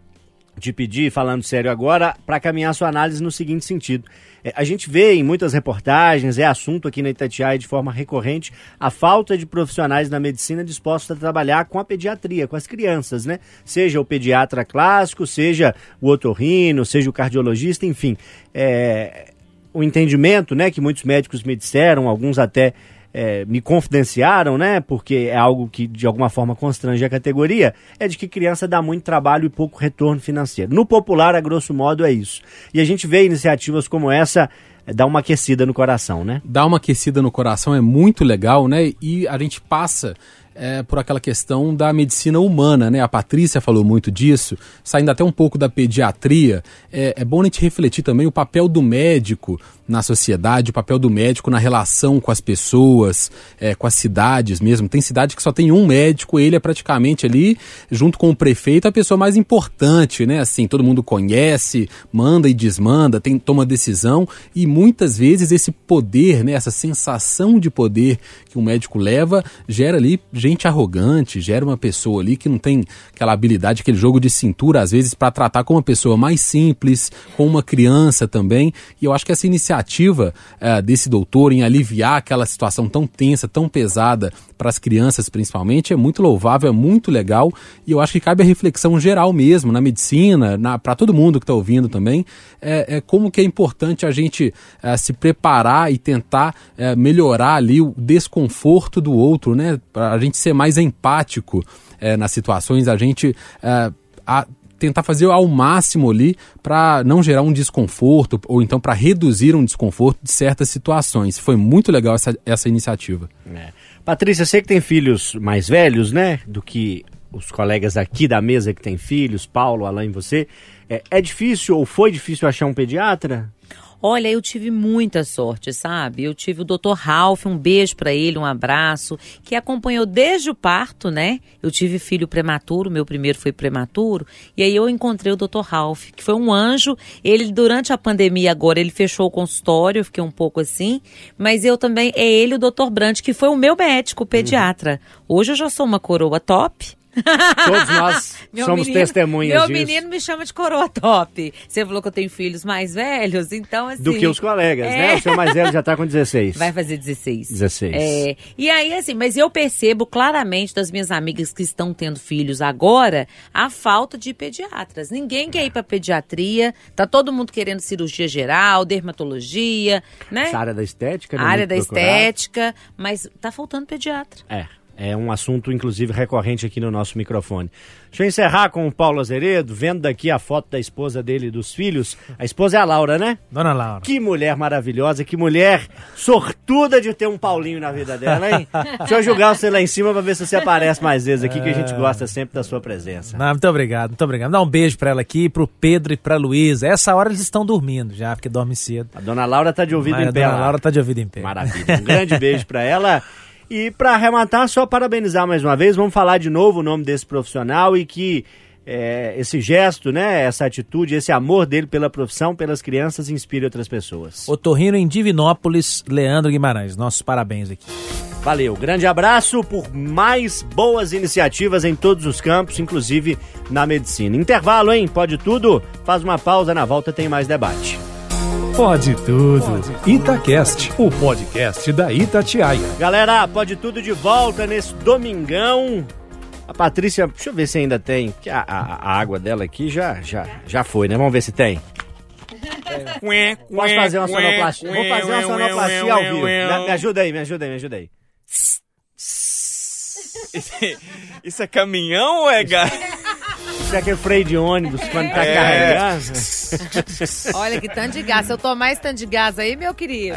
te pedir, falando sério agora, para caminhar sua análise no seguinte sentido. É, a gente vê em muitas reportagens, é assunto aqui na Itatiaia de forma recorrente, a falta de profissionais na medicina dispostos a trabalhar com a pediatria, com as crianças, né? Seja o pediatra clássico, seja o otorrino, seja o cardiologista, enfim. É, o entendimento, né, que muitos médicos me disseram, alguns até é, me confidenciaram, né, porque é algo que de alguma forma constrange a categoria, é de que criança dá muito trabalho e pouco retorno financeiro. No popular, a grosso modo, é isso. E a gente vê iniciativas como essa é, dar uma aquecida no coração, né? Dar uma aquecida no coração é muito legal, né? E a gente passa é, por aquela questão da medicina humana, né? A Patrícia falou muito disso, saindo até um pouco da pediatria. É, é bom a gente refletir também o papel do médico na sociedade, o papel do médico na relação com as pessoas, é, com as cidades mesmo. Tem cidade que só tem um médico, ele é praticamente ali, junto com o prefeito, a pessoa mais importante, né? Assim, todo mundo conhece, manda e desmanda, tem, toma decisão, e muitas vezes esse poder, né? Essa sensação de poder que o médico leva, gera ali gente arrogante, gera uma pessoa ali que não tem aquela habilidade, aquele jogo de cintura, às vezes, para tratar com uma pessoa mais simples, com uma criança também. E eu acho que essa iniciativa eh, desse doutor em aliviar aquela situação tão tensa, tão pesada para as crianças principalmente, é muito louvável, é muito legal. E eu acho que cabe a reflexão geral mesmo, na medicina, para todo mundo que está ouvindo também, é, é como que é importante a gente eh, se preparar e tentar eh, melhorar ali o desconforto do outro, né? Para a gente ser mais empático nas situações, a gente a- tentar fazer ao máximo ali para não gerar um desconforto ou então para reduzir um desconforto de certas situações. Foi muito legal essa, essa iniciativa. É. Patrícia, você que tem filhos mais velhos, né, do que os colegas aqui da mesa que têm filhos, Paulo, Alain, você, é, é difícil ou foi difícil achar um pediatra? Olha, eu tive muita sorte, sabe? Eu tive o Dr. Ralph, um beijo para ele, um abraço, que acompanhou desde o parto, né? Eu tive filho prematuro, meu primeiro foi prematuro, e aí eu encontrei o Dr. Ralph, que foi um anjo. Ele durante a pandemia agora ele fechou o consultório, eu fiquei um pouco assim, mas eu também é ele o Dr. Brandt, que foi o meu médico, o pediatra. Hoje eu já sou uma coroa top. Todos nós Meu somos menino- testemunhas Meu disso. menino me chama de coroa top. Você falou que eu tenho filhos mais velhos, então assim. Do que os colegas, É. né? O seu mais velho já tá com 16. Vai fazer 16. 16. É, e aí, assim, mas eu percebo claramente das minhas amigas que estão tendo filhos agora a falta de pediatras. Ninguém quer ir pra pediatria, tá todo mundo querendo cirurgia geral, dermatologia, né? Essa área da estética, né? A área Muito da estética, mas tá faltando pediatra. É. É um assunto, inclusive, recorrente aqui no nosso microfone. Deixa eu encerrar com o Paulo Azeredo, vendo daqui a foto da esposa dele e dos filhos. A esposa é a Laura, né? Dona Laura. Que mulher maravilhosa, que mulher sortuda de ter um Paulinho na vida dela, hein? Deixa eu julgar você lá em cima pra ver se você aparece mais vezes aqui, que a gente gosta sempre da sua presença. Não, muito obrigado, muito obrigado. Dá um beijo pra ela aqui, pro Pedro e pra Luísa. Essa hora eles estão dormindo já, porque dormem cedo. A dona Laura tá de ouvido Mas em a pé Dona lá. Laura tá de ouvido em pé. Maravilha. Um grande beijo pra ela. E pra arrematar, só parabenizar mais uma vez, vamos falar de novo o nome desse profissional e que é, esse gesto, né, essa atitude, esse amor dele pela profissão, pelas crianças, inspire outras pessoas. Otorrino em Divinópolis, Leandro Guimarães. Nossos parabéns aqui. Valeu, grande abraço por mais boas iniciativas em todos os campos, inclusive na medicina. Intervalo, hein? Pode tudo? Faz uma pausa, na volta tem mais debate. Pode tudo. Itacast, o podcast da Itatiaia. Galera, pode tudo de volta nesse domingão. A Patrícia, deixa eu ver se ainda tem, que a, a- a água dela aqui já, já, já foi, né? Vamos ver se tem. Posso fazer uma sonoplastia? Vou fazer uma sonoplastia ao vivo. Me, me ajuda aí, me ajuda aí, me ajuda aí. Isso é caminhão ou é gás? Isso é aquele freio de ônibus quando tá É. carregando. Olha que tanto de gás. Se eu tomar esse tanto de gás aí, meu querido.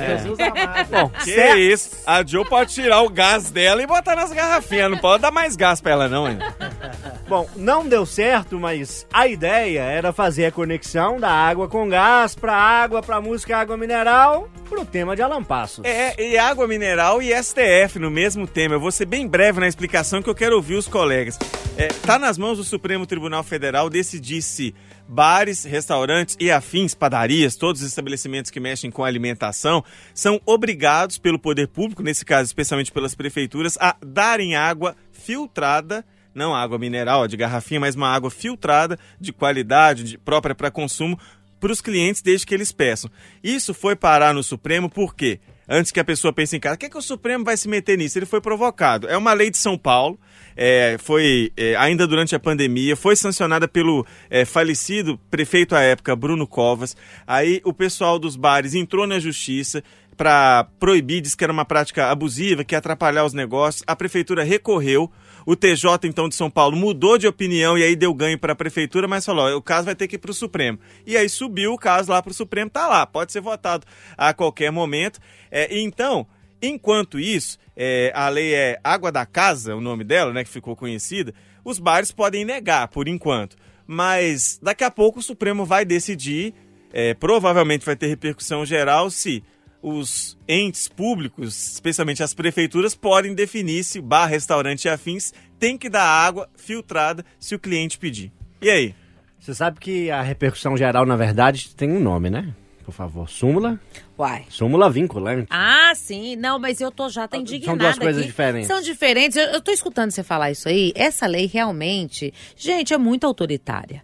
Bom, Que certo. isso? A Jo pode tirar o gás dela e botar nas garrafinhas. Não pode dar mais gás pra ela, não, hein? Bom, não deu certo, mas a ideia era fazer a conexão da água com gás pra água, pra música água mineral, pro tema de Alan Passos. É, e água mineral e STF no mesmo tema. Eu vou ser bem breve na explicação que eu quero ouvir os colegas. É, tá nas mãos do Supremo Tribunal Federal decidir se bares, restaurantes e afins, padarias, todos os estabelecimentos que mexem com alimentação, são obrigados pelo poder público, nesse caso especialmente pelas prefeituras, a darem água filtrada não água mineral de garrafinha, mas uma água filtrada, de qualidade, de- própria para consumo, para os clientes desde que eles peçam. Isso foi parar no Supremo por quê? Antes que a pessoa pense em casa, o que, é que o Supremo vai se meter nisso? Ele foi provocado. É uma lei de São Paulo, é, foi é, ainda durante a pandemia, foi sancionada pelo é, falecido prefeito à época, Bruno Covas. Aí o pessoal dos bares entrou na justiça para proibir, disse que era uma prática abusiva, que ia atrapalhar os negócios. A prefeitura recorreu. O TJ, então, de São Paulo mudou de opinião e aí deu ganho para a prefeitura, mas falou: o caso vai ter que ir para o Supremo. E aí subiu o caso lá para o Supremo, tá lá, pode ser votado a qualquer momento. É, então, enquanto isso, é, a lei é Água da Casa, o nome dela, né, que ficou conhecida, os bares podem negar por enquanto. Mas daqui a pouco o Supremo vai decidir, é, provavelmente vai ter repercussão geral se os entes públicos, especialmente as prefeituras, podem definir se bar, restaurante e afins tem que dar água filtrada se o cliente pedir. E aí? Você sabe que a repercussão geral, na verdade, tem um nome, né? Por favor, súmula. Uai. Súmula vinculante. Ah, sim. Não, mas eu tô já tá São indignada duas coisas aqui. diferentes. São diferentes. Eu, eu tô escutando você falar isso aí. Essa lei realmente, gente, é muito autoritária.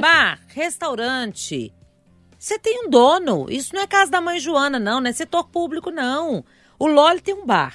Bar, restaurante. Você tem um dono. Isso não é casa da mãe Joana, não. Não é setor público, não. O Loli tem um bar.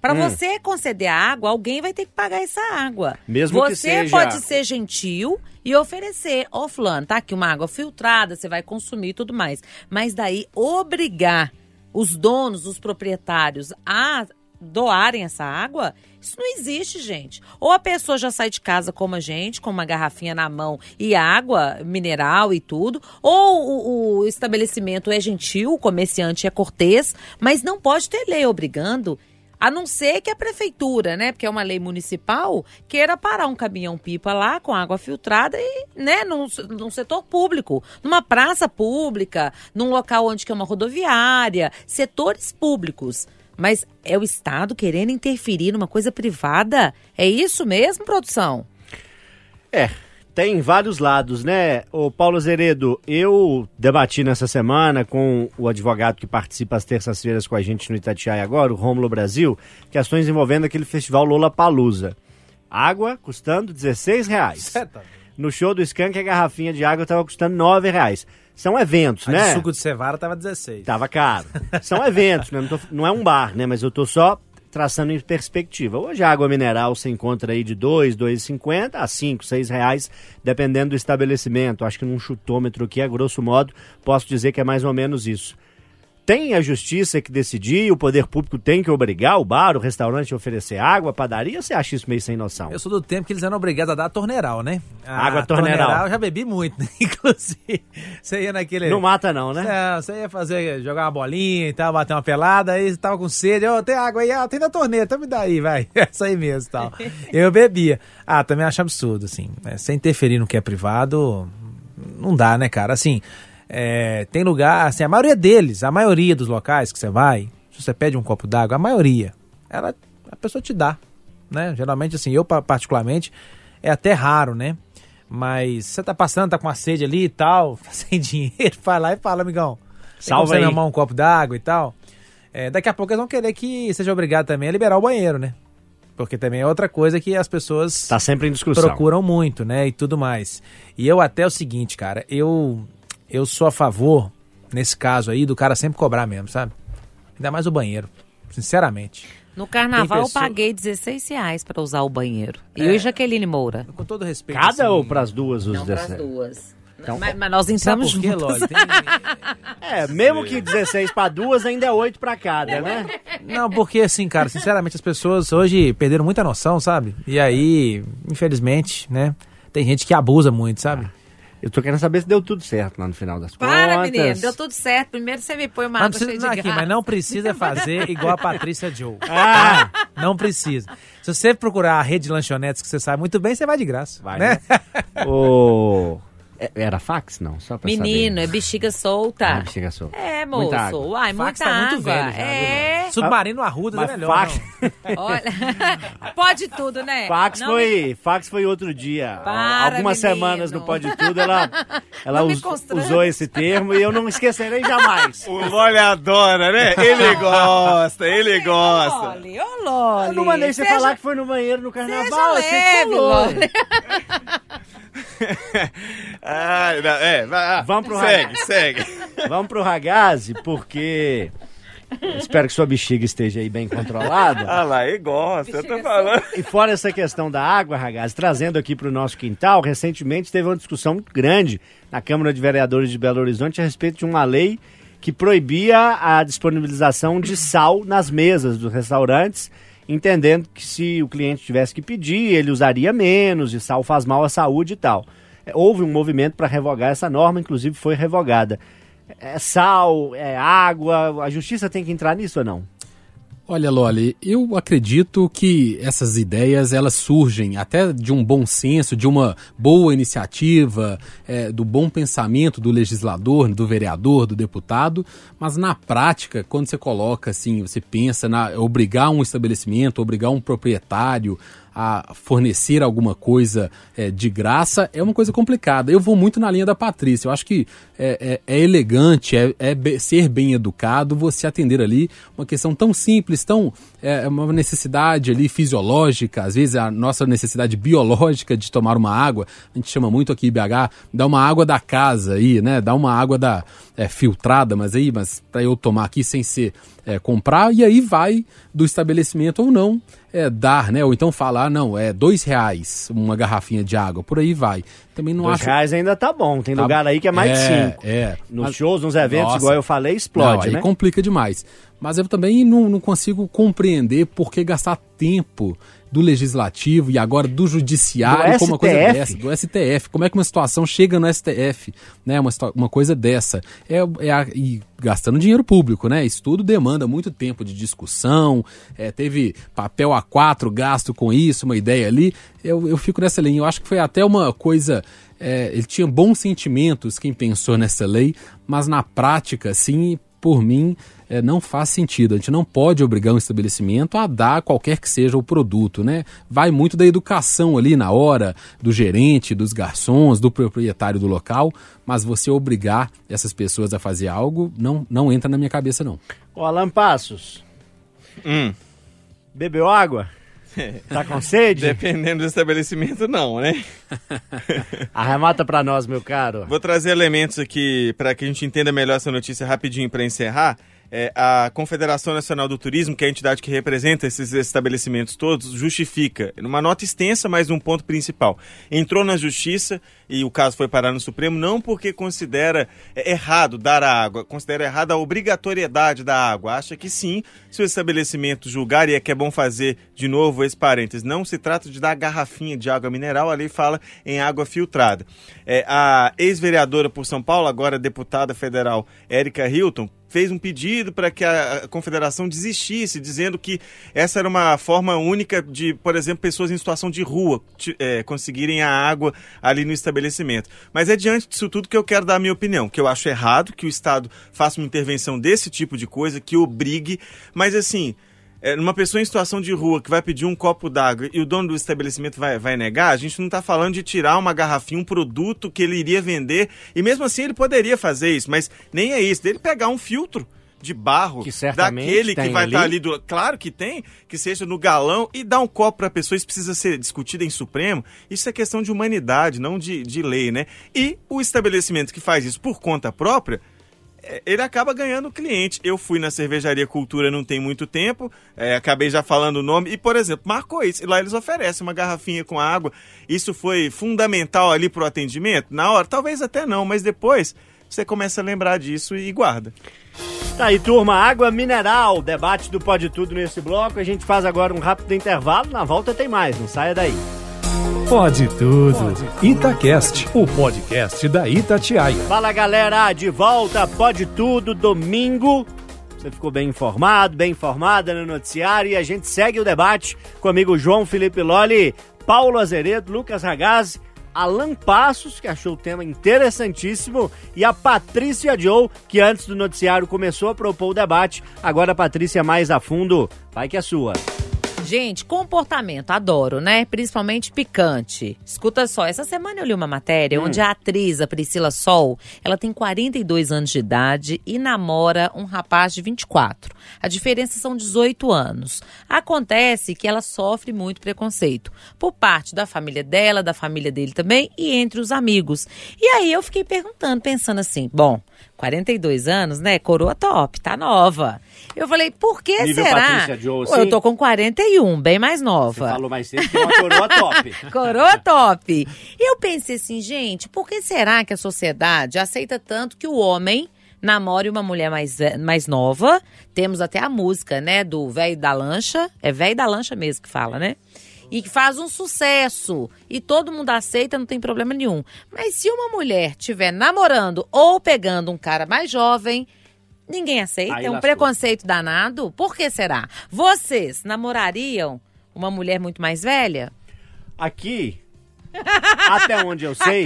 Para Hum. você conceder água, alguém vai ter que pagar essa água. Mesmo que você seja- pode ser gentil e oferecer, ó fulano, tá aqui uma água filtrada, você vai consumir e tudo mais. Mas daí obrigar os donos, os proprietários a doarem essa água, isso não existe, gente. Ou a pessoa já sai de casa como a gente, com uma garrafinha na mão e água mineral e tudo, ou o, o estabelecimento é gentil, o comerciante é cortês, mas não pode ter lei obrigando. A não ser que a prefeitura, né, porque é uma lei municipal, queira parar um caminhão-pipa lá com água filtrada e, né, num, num setor público, numa praça pública, num local onde que é uma rodoviária, setores públicos. Mas é o Estado querendo interferir numa coisa privada? É isso mesmo, produção? É, tem vários lados, né? O Paulo Zeredo, eu debati nessa semana com o advogado que participa às terças-feiras com a gente no Itatiaia agora, o Rômulo Brasil, questões envolvendo aquele festival Lola Palusa. Água custando 16 reais. No show do Skank, a garrafinha de água estava custando 9 reais. São eventos, A né? de suco de cevara tava 16. Tava caro. São eventos, né? Não, tô- não é um bar, né? Mas eu tô só traçando em perspectiva. Hoje a água mineral se encontra aí de 2, 2,50 a 5, 6 reais, dependendo do estabelecimento. Acho que num chutômetro aqui, a grosso modo, posso dizer que é mais ou menos isso. Tem a justiça que decidir, o poder público tem que obrigar o bar, o restaurante a oferecer água, a padaria, ou você acha isso meio sem noção? Eu sou do tempo que eles eram obrigados a dar torneiral, né? A Água torneiral. Eu já bebi muito, né? Inclusive, você ia naquele... Não mata não, né? É, você ia fazer, jogar uma bolinha e tal, bater uma pelada, aí você tava com sede, ô, tem água aí, ah, tem na torneira, então me dá aí, vai. Essa aí mesmo tal. Eu bebia. Ah, também acho absurdo, assim, né? sem interferir no que é privado, não dá, né, cara? Assim, é, tem lugar, assim, a maioria deles, a maioria dos locais que você vai, se você pede um copo d'água, a maioria, ela, a pessoa te dá, né? Geralmente, assim, eu pa- particularmente, é até raro, né? Mas você tá passando, tá com uma sede ali e tal, tá sem dinheiro, vai lá e fala, amigão. Salva você aí. arrumar um copo d'água e tal. É, daqui a pouco eles vão querer que seja obrigado também a liberar o banheiro, né? Porque também é outra coisa que as pessoas Tá sempre em discussão. procuram muito, né? E tudo mais. E eu até o seguinte, cara, eu eu sou a favor, nesse caso aí, do cara sempre cobrar mesmo, sabe? Ainda mais o banheiro, sinceramente. No carnaval pessoa- eu paguei 16 reais pra usar o banheiro. É. Eu e Jaqueline Moura. Com todo respeito. Cada assim, ou pras duas os Não, pras 17? duas. Então- mas, mas nós Sabe entramos por quê. Loli? Tem- É, mesmo que 16 para duas, ainda é 8 para cada, né? Não, porque assim, cara, sinceramente, as pessoas hoje perderam muita noção, sabe? E aí, infelizmente, né? Tem gente que abusa muito, sabe? Eu tô querendo saber se deu tudo certo lá no final das Para, contas. menino, deu tudo certo. Primeiro você me põe uma Mas não água precisa, cheia não, de aqui, graça. mas não precisa fazer igual a Patrícia Joe. Ah! Tá? Não precisa. Se você procurar a rede de lanchonetes que você sabe muito bem, você vai de graça. Vai, né? O... é- Era fax? Não, só pra Menino, é saber. bexiga solta. Ah, bexiga solta. É, moço. Muita água. Uai, Fax muita tá água. muito velho já, é. Submarino Arruda é melhor. fax. Olha, pode tudo, né? fax, Não foi, fax foi outro dia. Para, Algumas menino. semanas no Pode Tudo, ela, ela me us- usou esse termo e eu não esquecerei jamais. O Loli adora, né? Ele gosta, ele gosta. Loli, ô Loli. Eu não mandei você Seja- falar que foi no banheiro no Seja carnaval. você leve, falou. Loli. Ai, não, é, vai, ah, Vamos pro Segue, segue. Vamos pro Ragazzi, porque... Espero que sua bexiga esteja aí bem controlada. Ah lá, ele gosta, eu tô falando. E fora essa questão da água, Ragazzi, trazendo aqui para o nosso quintal, recentemente teve uma discussão muito grande na Câmara de Vereadores de Belo Horizonte a respeito de uma lei que proibia a disponibilização de sal nas mesas dos restaurantes, entendendo que se o cliente tivesse que pedir, ele usaria menos, e sal faz mal à saúde e tal. Houve um movimento para revogar essa norma, inclusive foi revogada. É sal, é água, a justiça tem que entrar nisso ou não? Olha, Loli, eu acredito que essas ideias elas surgem até de um bom senso, de uma boa iniciativa, é, do bom pensamento do legislador, do vereador, do deputado, mas na prática, quando você coloca assim, você pensa na obrigar um estabelecimento, obrigar um proprietário a fornecer alguma coisa é, de graça é uma coisa complicada. Eu vou muito na linha da Patrícia. Eu acho que é, é- é elegante, é, é ser bem educado você atender ali uma questão tão simples, tão é uma necessidade ali fisiológica, às vezes a nossa necessidade biológica de tomar uma água. A gente chama muito aqui BH, dá uma água da casa aí, né? Dá uma água da é, filtrada, mas aí, mas para eu tomar aqui sem ser é, comprar e aí vai do estabelecimento ou não é, dar, né? Ou então falar, não, é dois reais uma garrafinha de água, por aí vai. Também não Dois acho. reais ainda tá bom. Tem Tá- lugar aí que é mais de é, cinco. É. Nos Mas- shows, nos eventos, Nossa. igual eu falei, Não, explode, aí né? complica demais. Mas eu também não, não consigo compreender por que gastar tempo do legislativo e agora do judiciário Do com uma coisa dessa, do STF. Como é que uma situação chega no STF, né? Uma, uma coisa dessa. É, é a- e gastando dinheiro público, né? Isso tudo demanda muito tempo de discussão. é, teve papel A4 gasto com isso, uma ideia ali. Eu, eu fico nessa linha. Eu acho que foi até uma coisa. é, ele tinha bons sentimentos quem pensou nessa lei, mas na prática, assim, por mim, é, não faz sentido. A gente não pode obrigar um estabelecimento a dar qualquer que seja o produto, né? Vai muito da educação ali na hora, do gerente, dos garçons, do proprietário do local, mas você obrigar essas pessoas a fazer algo não, não entra na minha cabeça, não. Ô, Alan Passos, Hum, bebeu água? Tá com sede? dependendo do estabelecimento, não, né? Arremata pra nós, meu caro. Vou trazer elementos aqui para que a gente entenda melhor essa notícia rapidinho para encerrar. É, a Confederação Nacional do Turismo, que é a entidade que representa esses estabelecimentos todos, justifica, numa nota extensa, mas num ponto principal. Entrou na justiça e o caso foi parar no Supremo, não porque considera é, errado dar a água, considera errada a obrigatoriedade da água. Acha que sim, se o estabelecimento julgar, e é que é bom fazer de novo esse parênteses, não se trata de dar garrafinha de água mineral, a lei fala em água filtrada. É, a ex-vereadora por São Paulo, agora deputada federal, Érica Hilton, fez um pedido para que a confederação desistisse, dizendo que essa era uma forma única de, por exemplo, pessoas em situação de rua é, conseguirem a água ali no estabelecimento. Mas é diante disso tudo que eu quero dar a minha opinião, que eu acho errado que o Estado faça uma intervenção desse tipo de coisa, que obrigue, mas assim. É, numa pessoa em situação de rua que vai pedir um copo d'água e o dono do estabelecimento vai, vai negar, a gente não está falando de tirar uma garrafinha, um produto que ele iria vender, e mesmo assim ele poderia fazer isso, mas nem é isso, dele pegar um filtro de barro Que daquele que vai estar ali. ali do. Claro que tem, que seja no galão e dar um copo para a pessoa, isso precisa ser discutido em Supremo. Isso é questão de humanidade, não de, de lei, né? E o estabelecimento que faz isso por conta própria, ele acaba ganhando o cliente. Eu fui na cervejaria Cultura não tem muito tempo, é, acabei já falando o nome, e, por exemplo, marcou isso. E lá eles oferecem uma garrafinha com água. Isso foi fundamental ali pro atendimento? Na hora, talvez até não, mas depois você começa a lembrar disso e guarda. Tá aí, turma, água mineral. Debate do Pode Tudo nesse bloco. A gente faz agora um rápido intervalo. Na volta tem mais, não saia daí. Pode tudo. Itacast, o podcast da Itatiaia. Fala galera, de volta, pode tudo, domingo. Você ficou bem informado, bem informada no noticiário e a gente segue o debate com o amigo João Felipe Lolli, Paulo Azeredo, Lucas Ragazzi, Alan Passos, que achou o tema interessantíssimo, e a Patrícia Joe, que antes do noticiário começou a propor o debate. Agora a Patrícia mais a fundo, vai que é sua. Gente, comportamento, adoro, né? Principalmente picante. Escuta só, essa semana eu li uma matéria onde a atriz, a Priscila Sol, ela tem 42 anos de idade e namora um rapaz de 24. A diferença são 18 anos. Acontece que ela sofre muito preconceito por parte da família dela, da família dele também e entre os amigos. E aí eu fiquei perguntando, pensando assim, bom, 42 anos, né? Coroa top, tá nova. Eu falei, por que Nível será? Patrícia Joe, Pô, eu sim? tô com 41, bem mais Você nova. falou mais cedo que é uma coroa top. Coroa top. E eu pensei assim, gente, por que será que a sociedade aceita tanto que o homem namore uma mulher mais, ve- mais nova? Temos até a música, né, do velho da lancha. É velho da lancha mesmo que fala, né? E que faz um sucesso. E todo mundo aceita, não tem problema nenhum. Mas se uma mulher estiver namorando ou pegando um cara mais jovem, ninguém aceita. Aí é um preconceito danado. Por que será? Vocês namorariam uma mulher muito mais velha? Aqui, até onde eu sei,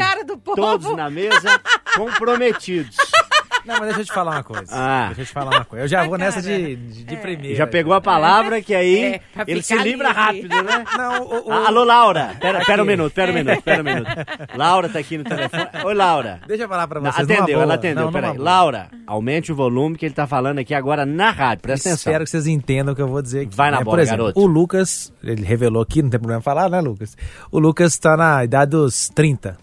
todos na mesa comprometidos. Não, mas deixa eu te falar uma coisa. Ah. Deixa eu te falar uma coisa. Eu já vou nessa de, de, de primeira. Já pegou a palavra que aí É, ele se livra livre. rápido, né? Não, o, o- Ah, Alô, Laura. Pera, pera um minuto, pera um minuto, pera um minuto. Laura tá aqui no telefone. Oi, Laura. Deixa eu falar pra vocês. atendeu, ela atendeu. Não, Peraí. Laura, aumente o volume que ele tá falando aqui agora na rádio. Presta atenção. Espero que vocês entendam o que eu vou dizer aqui. Vai na né? bola, Por exemplo, garoto. o Lucas, ele revelou aqui, não tem problema falar, né, Lucas? O Lucas tá na idade dos 30.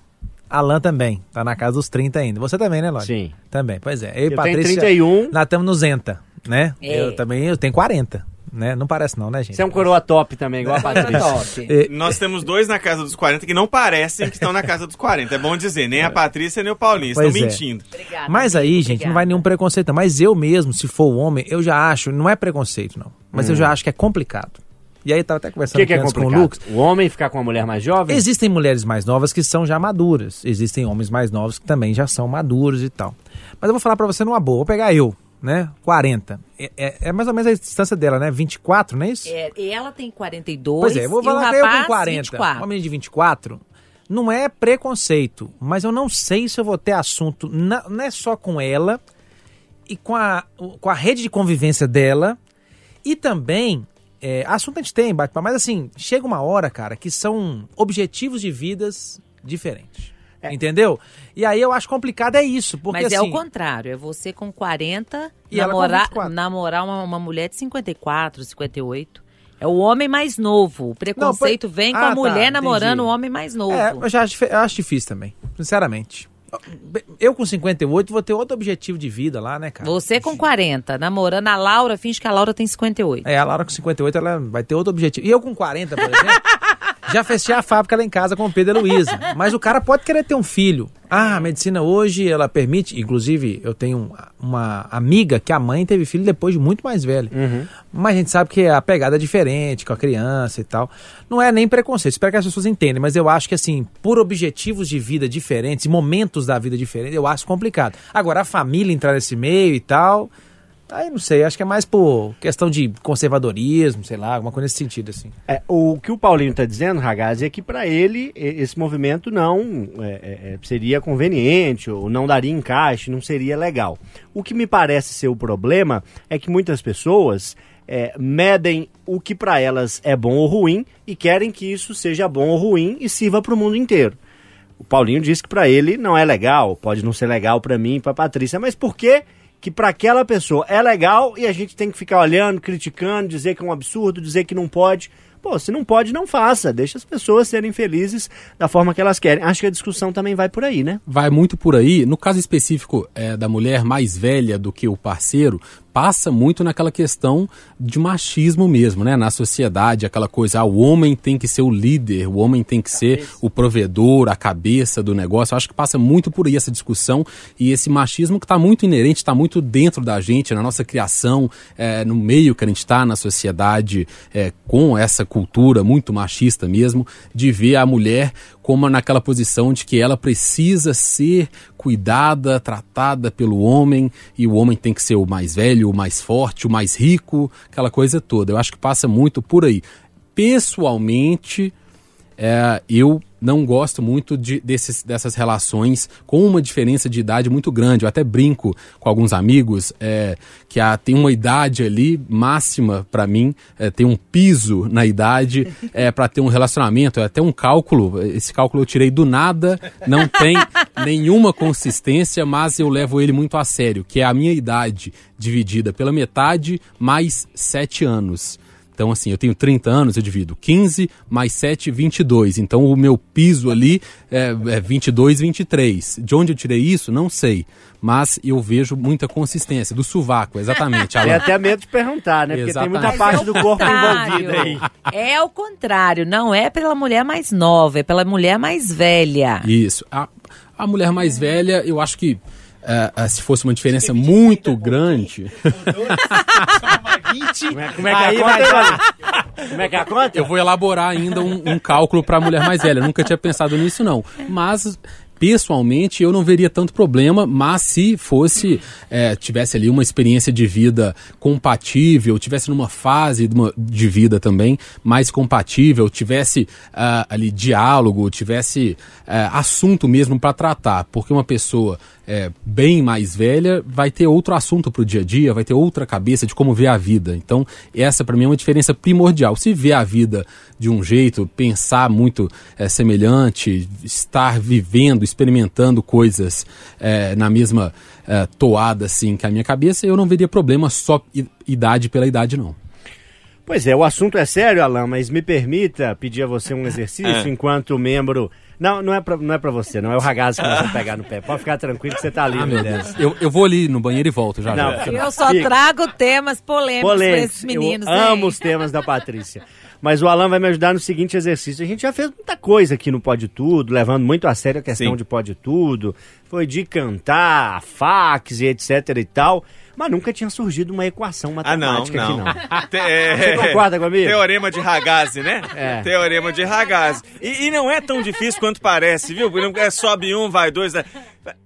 Alan também, tá na casa dos 30 ainda. Você também, né, Lógico? Sim. Também, pois é. Eu, e Eu tenho Patrícia, 31. Nós estamos nos 30, né? É. Eu também, eu tenho 40. né? Não parece não, né, gente? Você é um coroa top também, igual a Patrícia. É, Nós temos dois na casa dos 40 que não parecem que estão na casa dos 40. É bom dizer, nem a Patrícia nem o Paulinho. Estão Pois é. mentindo. Obrigada, Mas aí, amigo, gente, não vai nenhum preconceito. não. Mas eu mesmo, se for homem, eu já acho, não é preconceito, não. Mas eu já acho que é complicado. E aí, eu tava até O conversando que, que é com o? Lucas. O homem ficar com uma mulher mais jovem? Existem mulheres mais novas que são já maduras. Existem homens mais novos que também já são maduros e tal. Mas eu vou falar pra você numa boa. Vou pegar eu, né? 40. É, é- é mais ou menos a distância dela, né? 24, não é isso? É, e ela tem 42 Pois é, eu vou e falar que eu com 40. 24. Uma menina de 24. Não é preconceito, mas eu não sei se eu vou ter assunto, na- não é só com ela e com a, com a rede de convivência dela. E também, é, assunto a gente tem, bate mas assim, chega uma hora, cara, que são objetivos de vidas diferentes. Entendeu? E aí eu acho complicado é isso, porque Mas é assim, o contrário, é você com 40 E namorar, 24. namorar uma, uma mulher de 54, 58. É o homem mais novo. O preconceito Não, vem com ah, a tá, mulher namorando entendi. o homem mais novo. É, eu já acho, eu acho difícil também, sinceramente. Eu com 58 vou ter outro objetivo de vida lá, né, cara? Você com 40, namorando a Laura, finge que a Laura tem 58. É, a Laura com 58 ela vai ter outro objetivo. E eu com 40, por exemplo, já fechei a fábrica lá em casa com o Pedro Luísa. Mas o cara pode querer ter um filho. Ah, a medicina hoje, ela permite. Inclusive, eu tenho uma amiga que a mãe teve filho depois de muito mais velha. Mas a gente sabe que a pegada é diferente com a criança e tal. Não é nem preconceito, espero que as pessoas entendam. Mas eu acho que, assim, por objetivos de vida diferentes momentos da vida diferentes, eu acho complicado. Agora, a família entrar nesse meio e tal. Aí não sei, acho que é mais por questão de conservadorismo, sei lá, alguma coisa nesse sentido, assim. É, o que o Paulinho está dizendo, Ragazzi, é que para ele esse movimento não é, é, é, seria conveniente ou não daria encaixe, não seria legal. O que me parece ser o problema é que muitas pessoas é, medem o que para elas é bom ou ruim e querem que isso seja bom ou ruim e sirva para o mundo inteiro. O Paulinho disse que para ele não é legal, pode não ser legal para mim e para Patrícia, mas por que que para aquela pessoa é legal e a gente tem que ficar olhando, criticando, dizer que é um absurdo, dizer que não pode? Pô, se não pode, não faça. Deixa as pessoas serem felizes da forma que elas querem. Acho que a discussão também vai por aí, né? vai muito por aí. No caso específico é, da mulher mais velha do que o parceiro, passa muito naquela questão de machismo mesmo, né? Na sociedade, aquela coisa, ah, o homem tem que ser o líder, o homem tem que ser o provedor, a cabeça do negócio. Eu acho que passa muito por aí essa discussão e esse machismo que está muito inerente, está muito dentro da gente, na nossa criação, é, no meio que a gente está na sociedade, é, com essa cultura muito machista mesmo, de ver a mulher como naquela posição de que ela precisa ser cuidada, tratada pelo homem, e o homem tem que ser o mais velho, o mais forte, o mais rico, aquela coisa toda. Eu acho que passa muito por aí. Pessoalmente, é, eu não gosto muito de, desses, dessas relações com uma diferença de idade muito grande. Eu até brinco com alguns amigos é, que há, tem uma idade ali máxima para mim, é, tem um piso na idade é, para ter um relacionamento. É até um cálculo, esse cálculo eu tirei do nada, não tem nenhuma consistência, mas eu levo ele muito a sério, que é a minha idade dividida pela metade mais sete anos. Então, assim, eu tenho 30 anos, eu divido 15 mais 7, 22. Então, o meu piso ali é, é 22, 23. De onde eu tirei isso, não sei. Mas eu vejo muita consistência. Do sovaco, exatamente. Tem Alan. até medo de perguntar, né? Porque tem muita Exatamente. parte do corpo envolvida aí. É o contrário, não é pela mulher mais nova, é pela mulher mais velha. Isso. A, a mulher mais velha, eu acho que é, se fosse uma diferença muito grande. Como é, como é que é a conta? Como é que é a conta? Eu vou elaborar ainda um, um cálculo para a mulher mais velha. Nunca tinha pensado nisso, não. Mas. Pessoalmente, eu não veria tanto problema, mas se fosse, é, tivesse ali uma experiência de vida compatível, tivesse numa fase de, uma- de vida também mais compatível, tivesse ah, ali diálogo, tivesse ah, assunto mesmo para tratar, porque uma pessoa é, bem mais velha vai ter outro assunto para o dia a dia, vai ter outra cabeça de como ver a vida. Então, essa para mim é uma diferença primordial. Se ver a vida de um jeito, pensar muito é, semelhante, estar vivendo, experimentando coisas é, na mesma é, toada assim que a minha cabeça, eu não veria problema só idade pela idade, não. Pois é, o assunto é sério, Alain, mas me permita pedir a você um exercício enquanto membro Não, não é, pra, não é pra você, não é o ragazzo que nós vamos pegar no pé. Pode ficar tranquilo que você tá Ah, livre meu. Deus. Eu, eu vou ali no banheiro e volto já Não, já. Eu só fica. trago temas polêmicos pra esses meninos. Eu amo os temas da Patrícia. Mas o Alan vai me ajudar no seguinte exercício. A gente já fez muita coisa aqui no Pode Tudo, levando muito a sério a questão Sim. de Pode Tudo. Foi de cantar, fax e etc e tal. Mas nunca tinha surgido uma equação Ah, não, matemática não. aqui, não. Te- é- Você concorda comigo? Teorema de Ragazzi, né? É. Teorema de Ragazzi. E, e não é tão difícil quanto parece, viu? Não É sobe um, vai dois.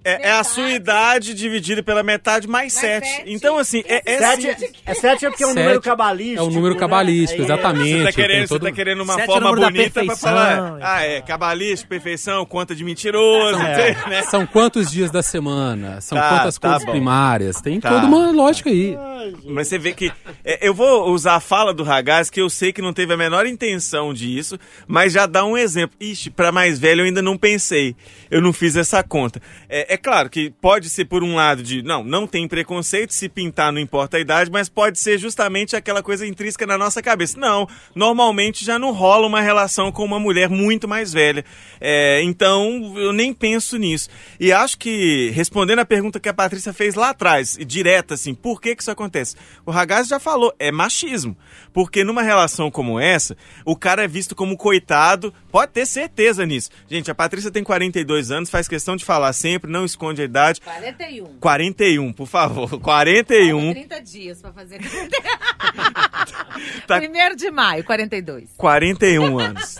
É, é- é a sua idade dividida pela metade mais sete. sete. Então, assim, é, é Sete, sim- é sete é porque é um Sete número cabalístico. É um número né? cabalístico, Aí é- exatamente. Você tá tem querendo, você todo- tá querendo uma Sete é forma da bonita pra perfeição. falar. Ah, é, cabalístico, perfeição, conta de mentiroso, É. né? São quantos dias da semana? São Tá, quantas tá cores bom. primárias? Tem Tá. toda uma lógica aí. Mas você vê que. é, eu vou usar a fala do Ragaz, que eu sei que não teve a menor intenção disso, mas já dá um exemplo. Ixi, pra mais velho eu ainda não pensei. Eu não fiz essa conta. É, é claro que pode ser por um lado de. Não, não tem preconceito, se pintar não importa a idade, mas pode ser justamente aquela coisa intrínseca na nossa cabeça. Não, normalmente já não rola uma relação com uma mulher muito mais velha. É, então eu nem penso nisso. E acho que, respondendo a pergunta que a Patrícia fez lá atrás, direta assim, por que, que isso acontece? O Ragazzi já falou, é machismo. Porque numa relação como essa, o cara é visto como coitado, pode ter certeza nisso. Gente, a Patrícia tem 42 anos, faz questão de falar sempre, não esconde a idade. 41. 41, por favor, 41. 30 dias pra fazer. Tá- Primeiro de maio, 42. 41 anos.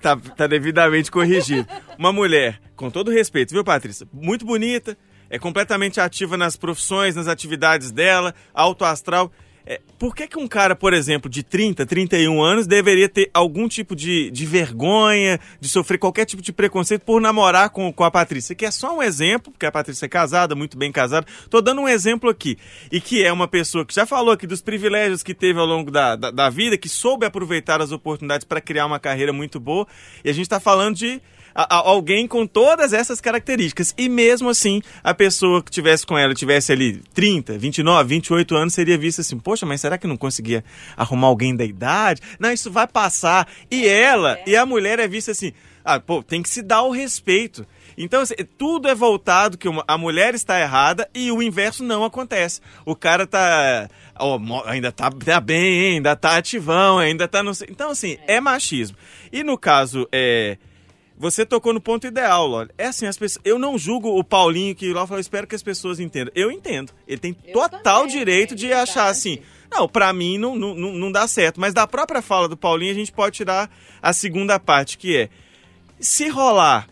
Tá, tá devidamente corrigido. Uma mulher, com todo respeito, viu, Patrícia? Muito bonita, é completamente ativa nas profissões, nas atividades dela, alto astral. É, por que, que um cara, por exemplo, de 30, 31 anos deveria ter algum tipo de, de vergonha, de sofrer qualquer tipo de preconceito por namorar com, com a Patrícia? Que é só um exemplo, porque a Patrícia é casada, muito bem casada. Tô dando um exemplo aqui. E que é uma pessoa que já falou aqui dos privilégios que teve ao longo da, da, da vida, que soube aproveitar as oportunidades para criar uma carreira muito boa. E a gente está falando de a- a- alguém com todas essas características. E mesmo assim, a pessoa que tivesse com ela, tivesse ali 30, 29, 28 anos, seria vista assim: poxa, mas será que não conseguia arrumar alguém da idade? Não, isso vai passar. E ela, e a mulher é vista assim: ah, pô, tem que se dar o respeito. Então, assim, tudo é voltado que a mulher está errada e o inverso não acontece. O cara tá. mo- ainda tá, tá bem, ainda tá ativão, ainda tá. No, então, assim, é machismo. E no caso, é. Você tocou no ponto ideal, Loli. É assim, as pessoas. Eu não julgo o Paulinho que lá falou, espero que as pessoas entendam. Eu entendo. Ele tem total também, direito é de achar assim. Não, pra mim não, não não dá certo. Mas da própria fala do Paulinho, a gente pode tirar a segunda parte, que é. Se rolar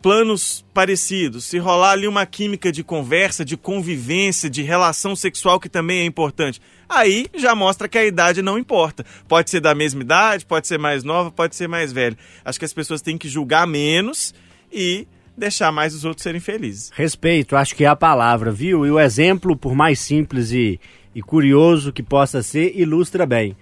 planos parecidos, se rolar ali uma química de conversa, de convivência, de relação sexual que também é importante, aí já mostra que a idade não importa. Pode ser da mesma idade, pode ser mais nova, pode ser mais velha. Acho que as pessoas têm que julgar menos e deixar mais os outros serem felizes. Respeito, acho que é a palavra, viu? E o exemplo, por mais simples e, e curioso que possa ser, ilustra bem.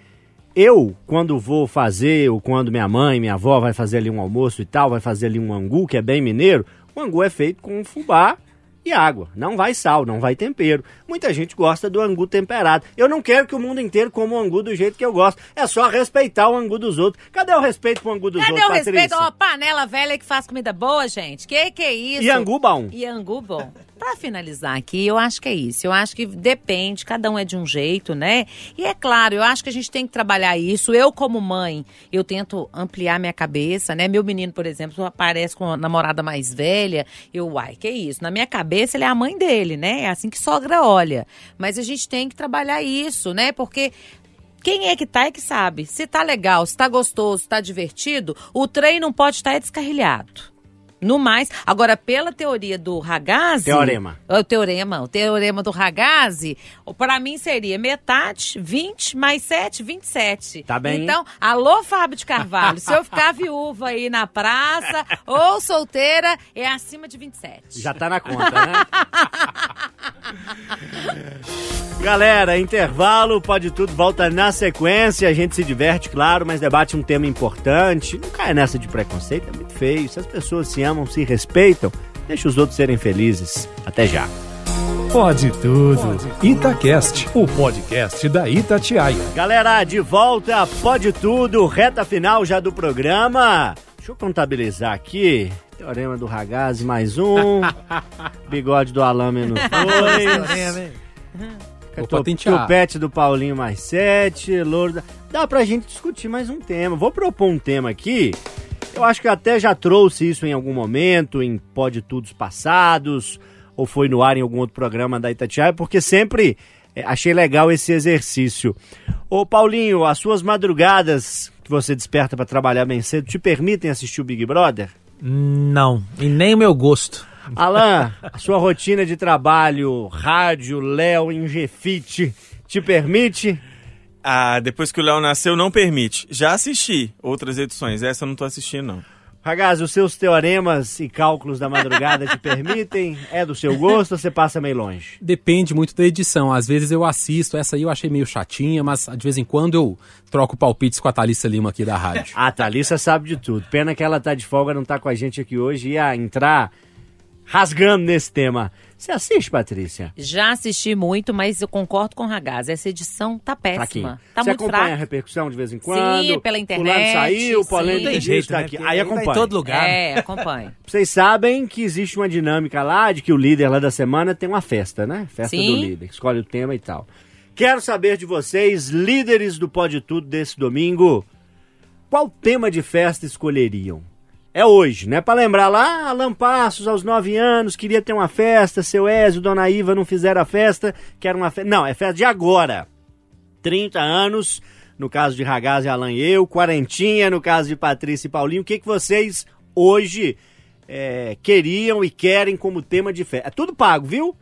Eu, quando vou fazer, ou quando minha mãe, minha avó vai fazer ali um almoço e tal, vai fazer ali um angu, que é bem mineiro, o angu é feito com fubá e água. Não vai sal, não vai tempero. Muita gente gosta do angu temperado. Eu não quero que o mundo inteiro coma o angu do jeito que eu gosto. É só respeitar o angu dos outros. Cadê o respeito pro angu dos Cadê outros, o respeito? Patrícia? Ó, panela velha que faz comida boa, gente. Que que é isso? E angu bom. E angu bom. Pra finalizar aqui, eu acho que é isso. Eu acho que depende, cada um é de um jeito, né? E é claro, eu acho que a gente tem que trabalhar isso. Eu, como mãe, eu tento ampliar minha cabeça, né? Meu menino, por exemplo, aparece com uma namorada mais velha. Eu, uai, que isso? Na minha cabeça, ele é a mãe dele, né? É assim que sogra olha. Mas a gente tem que trabalhar isso, né? Porque quem é que tá é que sabe. Se tá legal, se tá gostoso, se tá divertido, o trem não pode estar descarrilhado. No mais, agora pela teoria do Ragazzi... Teorema. O teorema, o teorema do Ragazzi, para mim seria metade, 20 mais 7, 27. Tá bem. Então, alô Fábio de Carvalho, se eu ficar viúva aí na praça ou solteira, é acima de 27. Já tá na conta, né? Galera, intervalo, pode tudo, volta na sequência. A gente se diverte, claro, mas debate um tema importante. Não cai nessa de preconceito, é muito feio. Se as pessoas se amam, se respeitam, deixa os outros serem felizes. Até já. Pode tudo. Itacast, o podcast da Itatiaia. Galera, de volta, pode tudo, reta final já do programa. Deixa eu contabilizar aqui. Teorema do Ragazzi mais um. Bigode do Alain menos dois. Tupete do Paulinho mais sete. Louro da... Dá pra gente discutir mais um tema. Vou propor um tema aqui. Eu acho que eu até já trouxe isso em algum momento, em Pode Tudos passados, ou foi no ar em algum outro programa da Itatiaia, porque sempre é, achei legal esse exercício. Ô Paulinho, as suas madrugadas que você desperta pra trabalhar bem cedo te permitem assistir o Big Brother? Não, e nem o meu gosto. Alan, a sua rotina de trabalho, rádio, Léo, Ingefit, te permite? Ah, depois que o Léo nasceu, não permite. Já assisti outras edições, essa eu não tô assistindo, não. Ragazzi, os seus teoremas e cálculos da madrugada te permitem? É do seu gosto ou você passa meio longe? Depende muito da edição. Às vezes eu assisto, essa aí eu achei meio chatinha, mas de vez em quando eu troco palpites com a Thalissa Lima aqui da rádio. A Thalissa sabe de tudo. Pena que ela tá de folga, não tá com a gente aqui hoje. Ia entrar rasgando nesse tema. Você assiste, Patrícia? Já assisti muito, mas eu concordo com o Ragaz. Essa edição tá péssima. Fraquinho. Tá Você muito acompanha a repercussão de vez em quando? Sim, pela Fulano internet, saiu, sim. polêmica Tem jeito, tá né? aqui. Porque Aí aí tá em acompanha. todo lugar. É, acompanho. Vocês sabem que existe uma dinâmica lá de que o líder lá da semana tem uma festa, né? Festa Sim. do líder, escolhe o tema e tal. Quero saber de vocês, líderes do Pode Tudo desse domingo, qual tema de festa escolheriam? É hoje, né? Pra lembrar lá, Alan Passos, aos 9 anos, queria ter uma festa, seu Ézio, Dona Iva não fizeram a festa, quero uma festa. Não, é festa de agora. 30 anos, no caso de Ragaz e Alan e eu, quarentinha no caso de Patrícia e Paulinho. O que, que vocês hoje é, queriam e querem como tema de festa? É tudo pago, viu?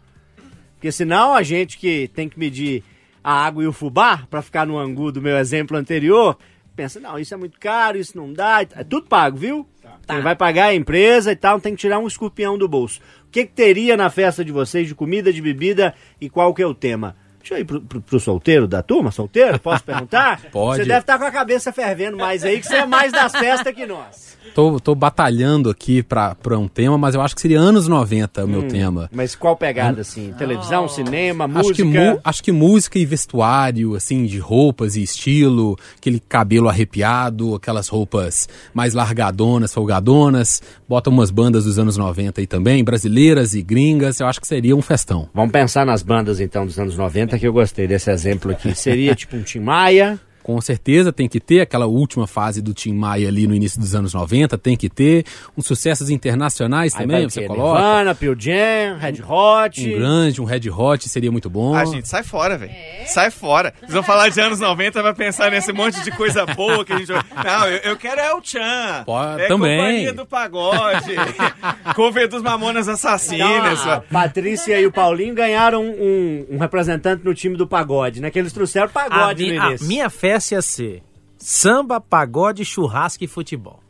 Porque senão a gente que tem que medir a água e o fubá, pra ficar no angu do meu exemplo anterior, pensa, não, isso é muito caro, isso não dá. É tudo pago, viu? Quem vai pagar a empresa e tal, tem que tirar um escorpião do bolso. O que, que teria na festa de vocês de comida, de bebida e qual que é o tema? Deixa eu ir pro, pro, pro solteiro da turma, solteiro? Posso perguntar? Pode. Você deve estar com a cabeça fervendo mais aí, que você é mais das festas que nós. Tô, tô batalhando aqui pra, pra um tema, mas eu acho que seria anos 90 o meu tema. Mas qual pegada, assim? Televisão, cinema, Acho música? que, mu- acho que música e vestuário, assim, de roupas e estilo, aquele cabelo arrepiado, aquelas roupas mais largadonas, folgadonas, bota umas bandas dos anos 90 aí também, brasileiras e gringas, eu acho que seria um festão. Vamos pensar nas bandas, então, dos anos 90, que eu gostei desse exemplo aqui. Seria tipo um Tim Maia, Com certeza tem que ter aquela última fase do Tim Maia ali no início dos anos 90, tem que ter uns sucessos internacionais aí também, você coloca. Nirvana, Pearl Jam, Red Hot. Um grande, um Red Hot seria muito bom. Ah, gente, sai fora, velho. Sai fora. Vocês vão falar de anos 90, vai pensar nesse monte de coisa boa que a gente... Não, eu, eu quero é o Chan. Pode- é também. Companhia do Pagode. Cover dos Mamonas Assassinas. Então, a Patrícia e o Paulinho ganharam um, um representante no time do pagode, né? Que eles trouxeram A, pagode mi- no a início. minha festa ia ser samba, pagode, churrasco e futebol.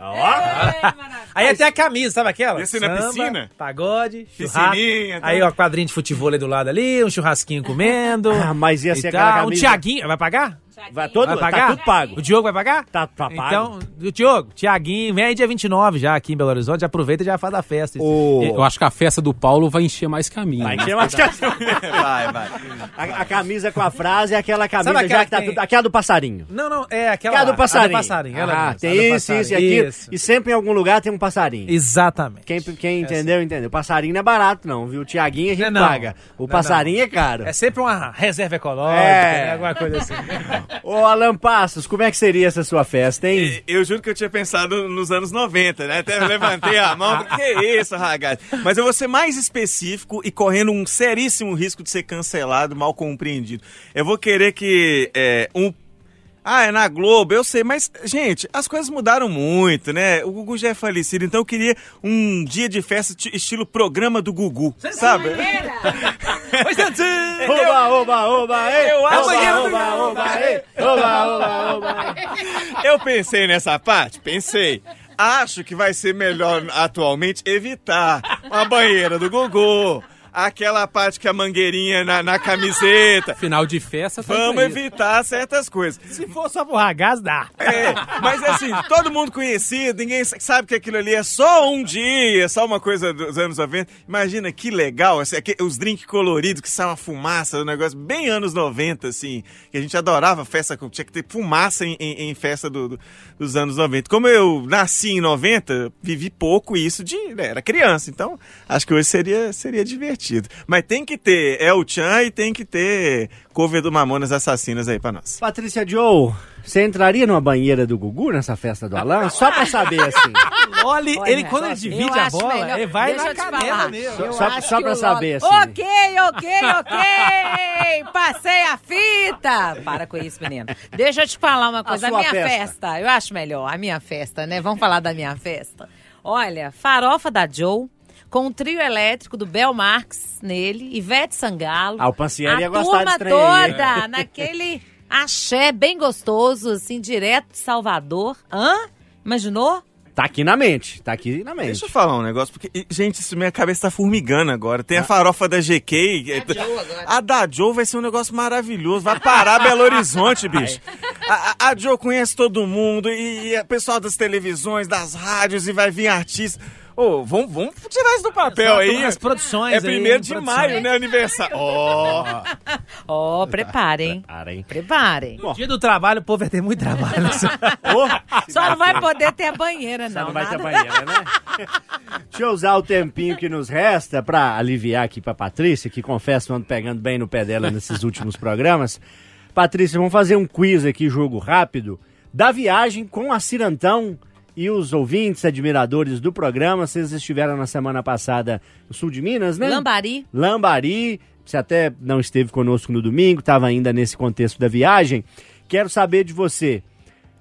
Aí até a camisa, sabe aquela? Ser na Samba, piscina? Pagode, churrasco. Piscininha, tá? Aí, ó, quadrinho de futebol ali do lado ali, um churrasquinho comendo. Ah, mas ia e ser tal. aquela Um camisa- Tiaguinho, vai pagar? Vai, todo, vai tá pagar? tudo pago. O Diogo vai pagar? Tá, tá pago. Então, o Diogo, Tiaguinho, vem aí dia 29 já aqui em Belo Horizonte, já aproveita e já faz a festa. O- Eu acho que a festa do Paulo vai encher mais caminho. Vai né? encher mais a- Vai, vai. a, a camisa com a frase é aquela camisa aquela já que tá tem- tudo. Aquela do passarinho. Não, não, é aquela Aquela lá, do passarinho. A do passarinho, ela ah, tem isso, passarinho. isso e aquilo. Isso. E sempre em algum lugar tem um passarinho. Exatamente. Quem, quem entendeu, entendeu. Passarinho não é barato, não, viu? Tiaguinho a gente Não é não. paga. O Não é passarinho é caro. É sempre uma reserva ecológica, É. né, alguma coisa assim. Ô, Alan Passos, como é que seria essa sua festa, hein? Eu juro que eu tinha pensado nos anos 90, né? Até levantei a mão, que isso, ragazzi? Mas eu vou ser mais específico e correndo um seríssimo risco de ser cancelado, mal compreendido. Eu vou querer que é, um ah, é na Globo, eu sei, mas, gente, as coisas mudaram muito, né? O Gugu já é falecido, então eu queria um dia de festa ti- estilo programa do Gugu, sabe? Oba, oba, oba, ei! Eu acho oba, que- oba, oba, ei! Oba, oba, oba! Eu pensei nessa parte? Pensei. Acho que vai ser melhor atualmente evitar uma banheira do Gugu, aquela parte que a mangueirinha na, na camiseta. Final de festa, tá Vamos evitar certas coisas. Se for só pro ragaz, dá. É, mas assim, todo mundo conhecido, ninguém sabe que aquilo ali é só um dia, só uma coisa dos anos 90. Imagina que legal, assim, os drinks coloridos que saem uma fumaça, um negócio bem anos 90, assim, que a gente adorava festa, com- tinha que ter fumaça em, em- em festa do- do- dos anos 90. Como eu nasci em 90, vivi pouco isso de. né, era criança, então acho que hoje seria, seria divertido. Mas tem que ter El Chan e tem que ter cover do Mamonas Assassinas aí pra nós. Patrícia Joe, você entraria numa banheira do Gugu nessa festa do Alan? Só pra saber, assim. Loli, Olha, ele quando ele divide a bola, melhor- ele vai Deixa na canela mesmo. Só- só pra o saber, assim. Ok, ok, ok. Passei a fita. Para com isso, menino. Deixa eu te falar uma coisa. A, sua minha festa. festa. eu acho melhor. A minha festa, né? Vamos falar da minha festa. Olha, farofa da Joe. Com o trio elétrico do Bel Marx nele, Ivete Sangalo. Ah, o Pancieri ia a gostar desse turma trem toda naquele axé bem gostoso, assim, direto de Salvador. Hã? Imaginou? Tá aqui na mente, tá aqui na mente. Deixa eu falar um negócio, porque, gente, isso, minha cabeça tá formigando agora. Tem a farofa da GK. é, A da Joe vai ser um negócio maravilhoso. Vai parar Belo Horizonte, bicho. A, a, a Joe conhece todo mundo, e, e o pessoal das televisões, das rádios, e vai vir artista. Ô, vamos, vamos tirar isso do papel aí. As produções É aí, primeiro de produções. maio, né? Aniversário. Ó. Ó, preparem. Preparem. Preparem. Dia do trabalho, o povo vai ter muito trabalho. Só não vai poder ter a banheira, Só não. não vai ter nada. banheira, né? Deixa eu usar o tempinho que nos resta pra aliviar aqui pra Patrícia, que confesso ando pegando bem no pé dela nesses últimos programas. Patrícia, vamos fazer um quiz aqui, jogo rápido, da viagem com a Cirantão e os ouvintes, admiradores do programa. Vocês estiveram na semana passada no sul de Minas, né? Lambari. Lambari. Você até não esteve conosco no domingo, estava ainda nesse contexto da viagem. Quero saber de você.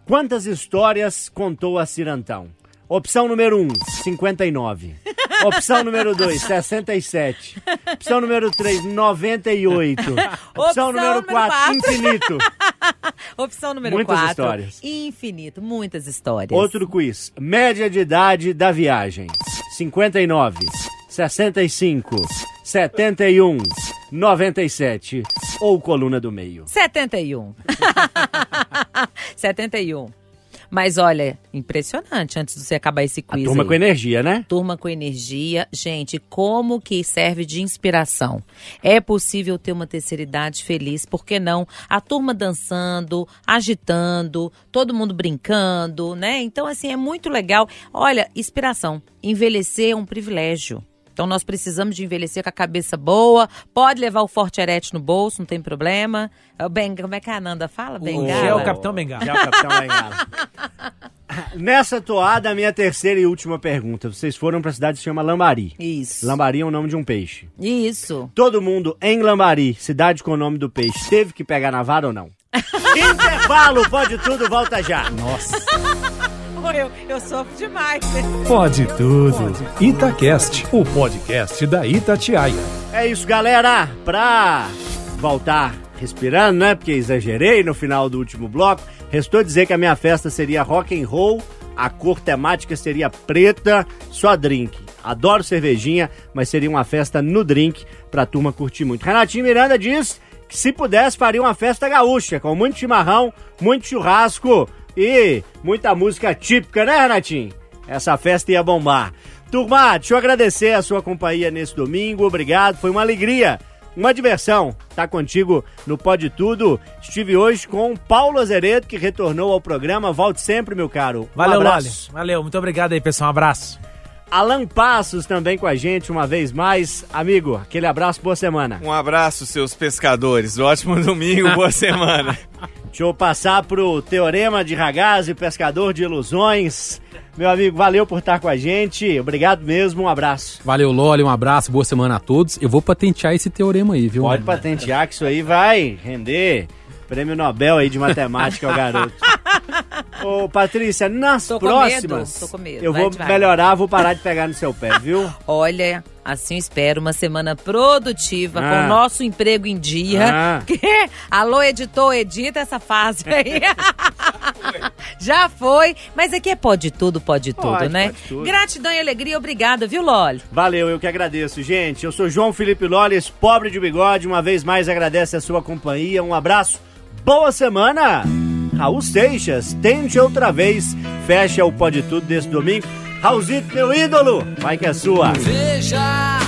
Quantas histórias contou a Cirantão? Opção número 1, 59. Opção número 2, 67. Opção número 3, 98. Opção, Opção número número 4, quatro. infinito. Opção número Muitas 4. histórias. Infinito. Muitas histórias. Outro quiz. Média de idade da viagem: 59, 65, 71, 97 ou coluna do meio. 71. 71. Mas olha, impressionante antes de você acabar esse A quiz. turma aí. com energia, né? Turma com energia. Gente, como que serve de inspiração? É possível ter uma terceira idade feliz, por que não? A turma dançando, agitando, todo mundo brincando, né? Então, assim, é muito legal. Olha, inspiração. Envelhecer é um privilégio. Então, nós precisamos de envelhecer com a cabeça boa. Pode levar o forte erete no bolso, não tem problema. É o Ben, como é que a Ananda fala? Bengala? Já é o Capitão Bengala. Já é o Capitão Bengala. Nessa toada, a minha terceira e última pergunta. Vocês foram pra cidade que se chama Lambari. Isso. Lambari é o nome de um peixe. Isso. Todo mundo em Lambari, cidade com o nome do peixe, teve que pegar na vara ou não? Intervalo, pode tudo, volta já. Nossa. Eu, eu sofro demais. Pode tudo. Itacast, o podcast da Itatiaia. É isso, galera. Pra voltar respirando, né? Porque exagerei no final do último bloco. Restou dizer que a minha festa seria rock and roll, a cor temática seria preta, só drink. Adoro cervejinha, mas seria uma festa no drink pra turma curtir muito. Renatinho Miranda diz que se pudesse faria uma festa gaúcha, com muito chimarrão, muito churrasco e muita música típica, né, Renatinho? Essa festa ia bombar. Turma, deixa eu agradecer a sua companhia nesse domingo. Obrigado, foi uma alegria, uma diversão. Tá contigo no Pode Tudo. Estive hoje com Paulo Azeredo, que retornou ao programa. Volte sempre, meu caro. Um Valeu, Loli. abraço. Valeu, muito obrigado aí, pessoal. Um abraço. Alan Passos também com a gente uma vez mais. Amigo, aquele abraço, boa semana. Um abraço, seus pescadores. Ótimo domingo, boa semana. Deixa eu passar pro Teorema de Ragazzi, pescador de ilusões. Meu amigo, valeu por estar com a gente. Obrigado mesmo, um abraço. Valeu, Loli, um abraço, boa semana a todos. Eu vou patentear esse teorema aí, viu? Pode patentear que isso aí vai render prêmio Nobel aí de matemática ao garoto. Ô, Patrícia, nas Tô com próximas, medo, tô com medo. eu Vai vou devagar. melhorar, vou parar de pegar no seu pé, viu? Olha, assim eu espero uma semana produtiva, Ah. com o nosso emprego em dia. Ah. Porque, alô, editor, edita essa fase aí. Já foi, mas aqui é pode tudo, pode tudo, Pode, né? pode tudo. Gratidão e alegria, obrigada, viu, Loli? Valeu, eu que agradeço, gente. Eu sou João Felipe Loles, pobre de bigode. Uma vez mais agradece a sua companhia. Um abraço, boa semana! Raul Seixas, tente outra vez. Fecha o Pode Tudo desse domingo. Raulzito, meu ídolo, vai que é sua. Veja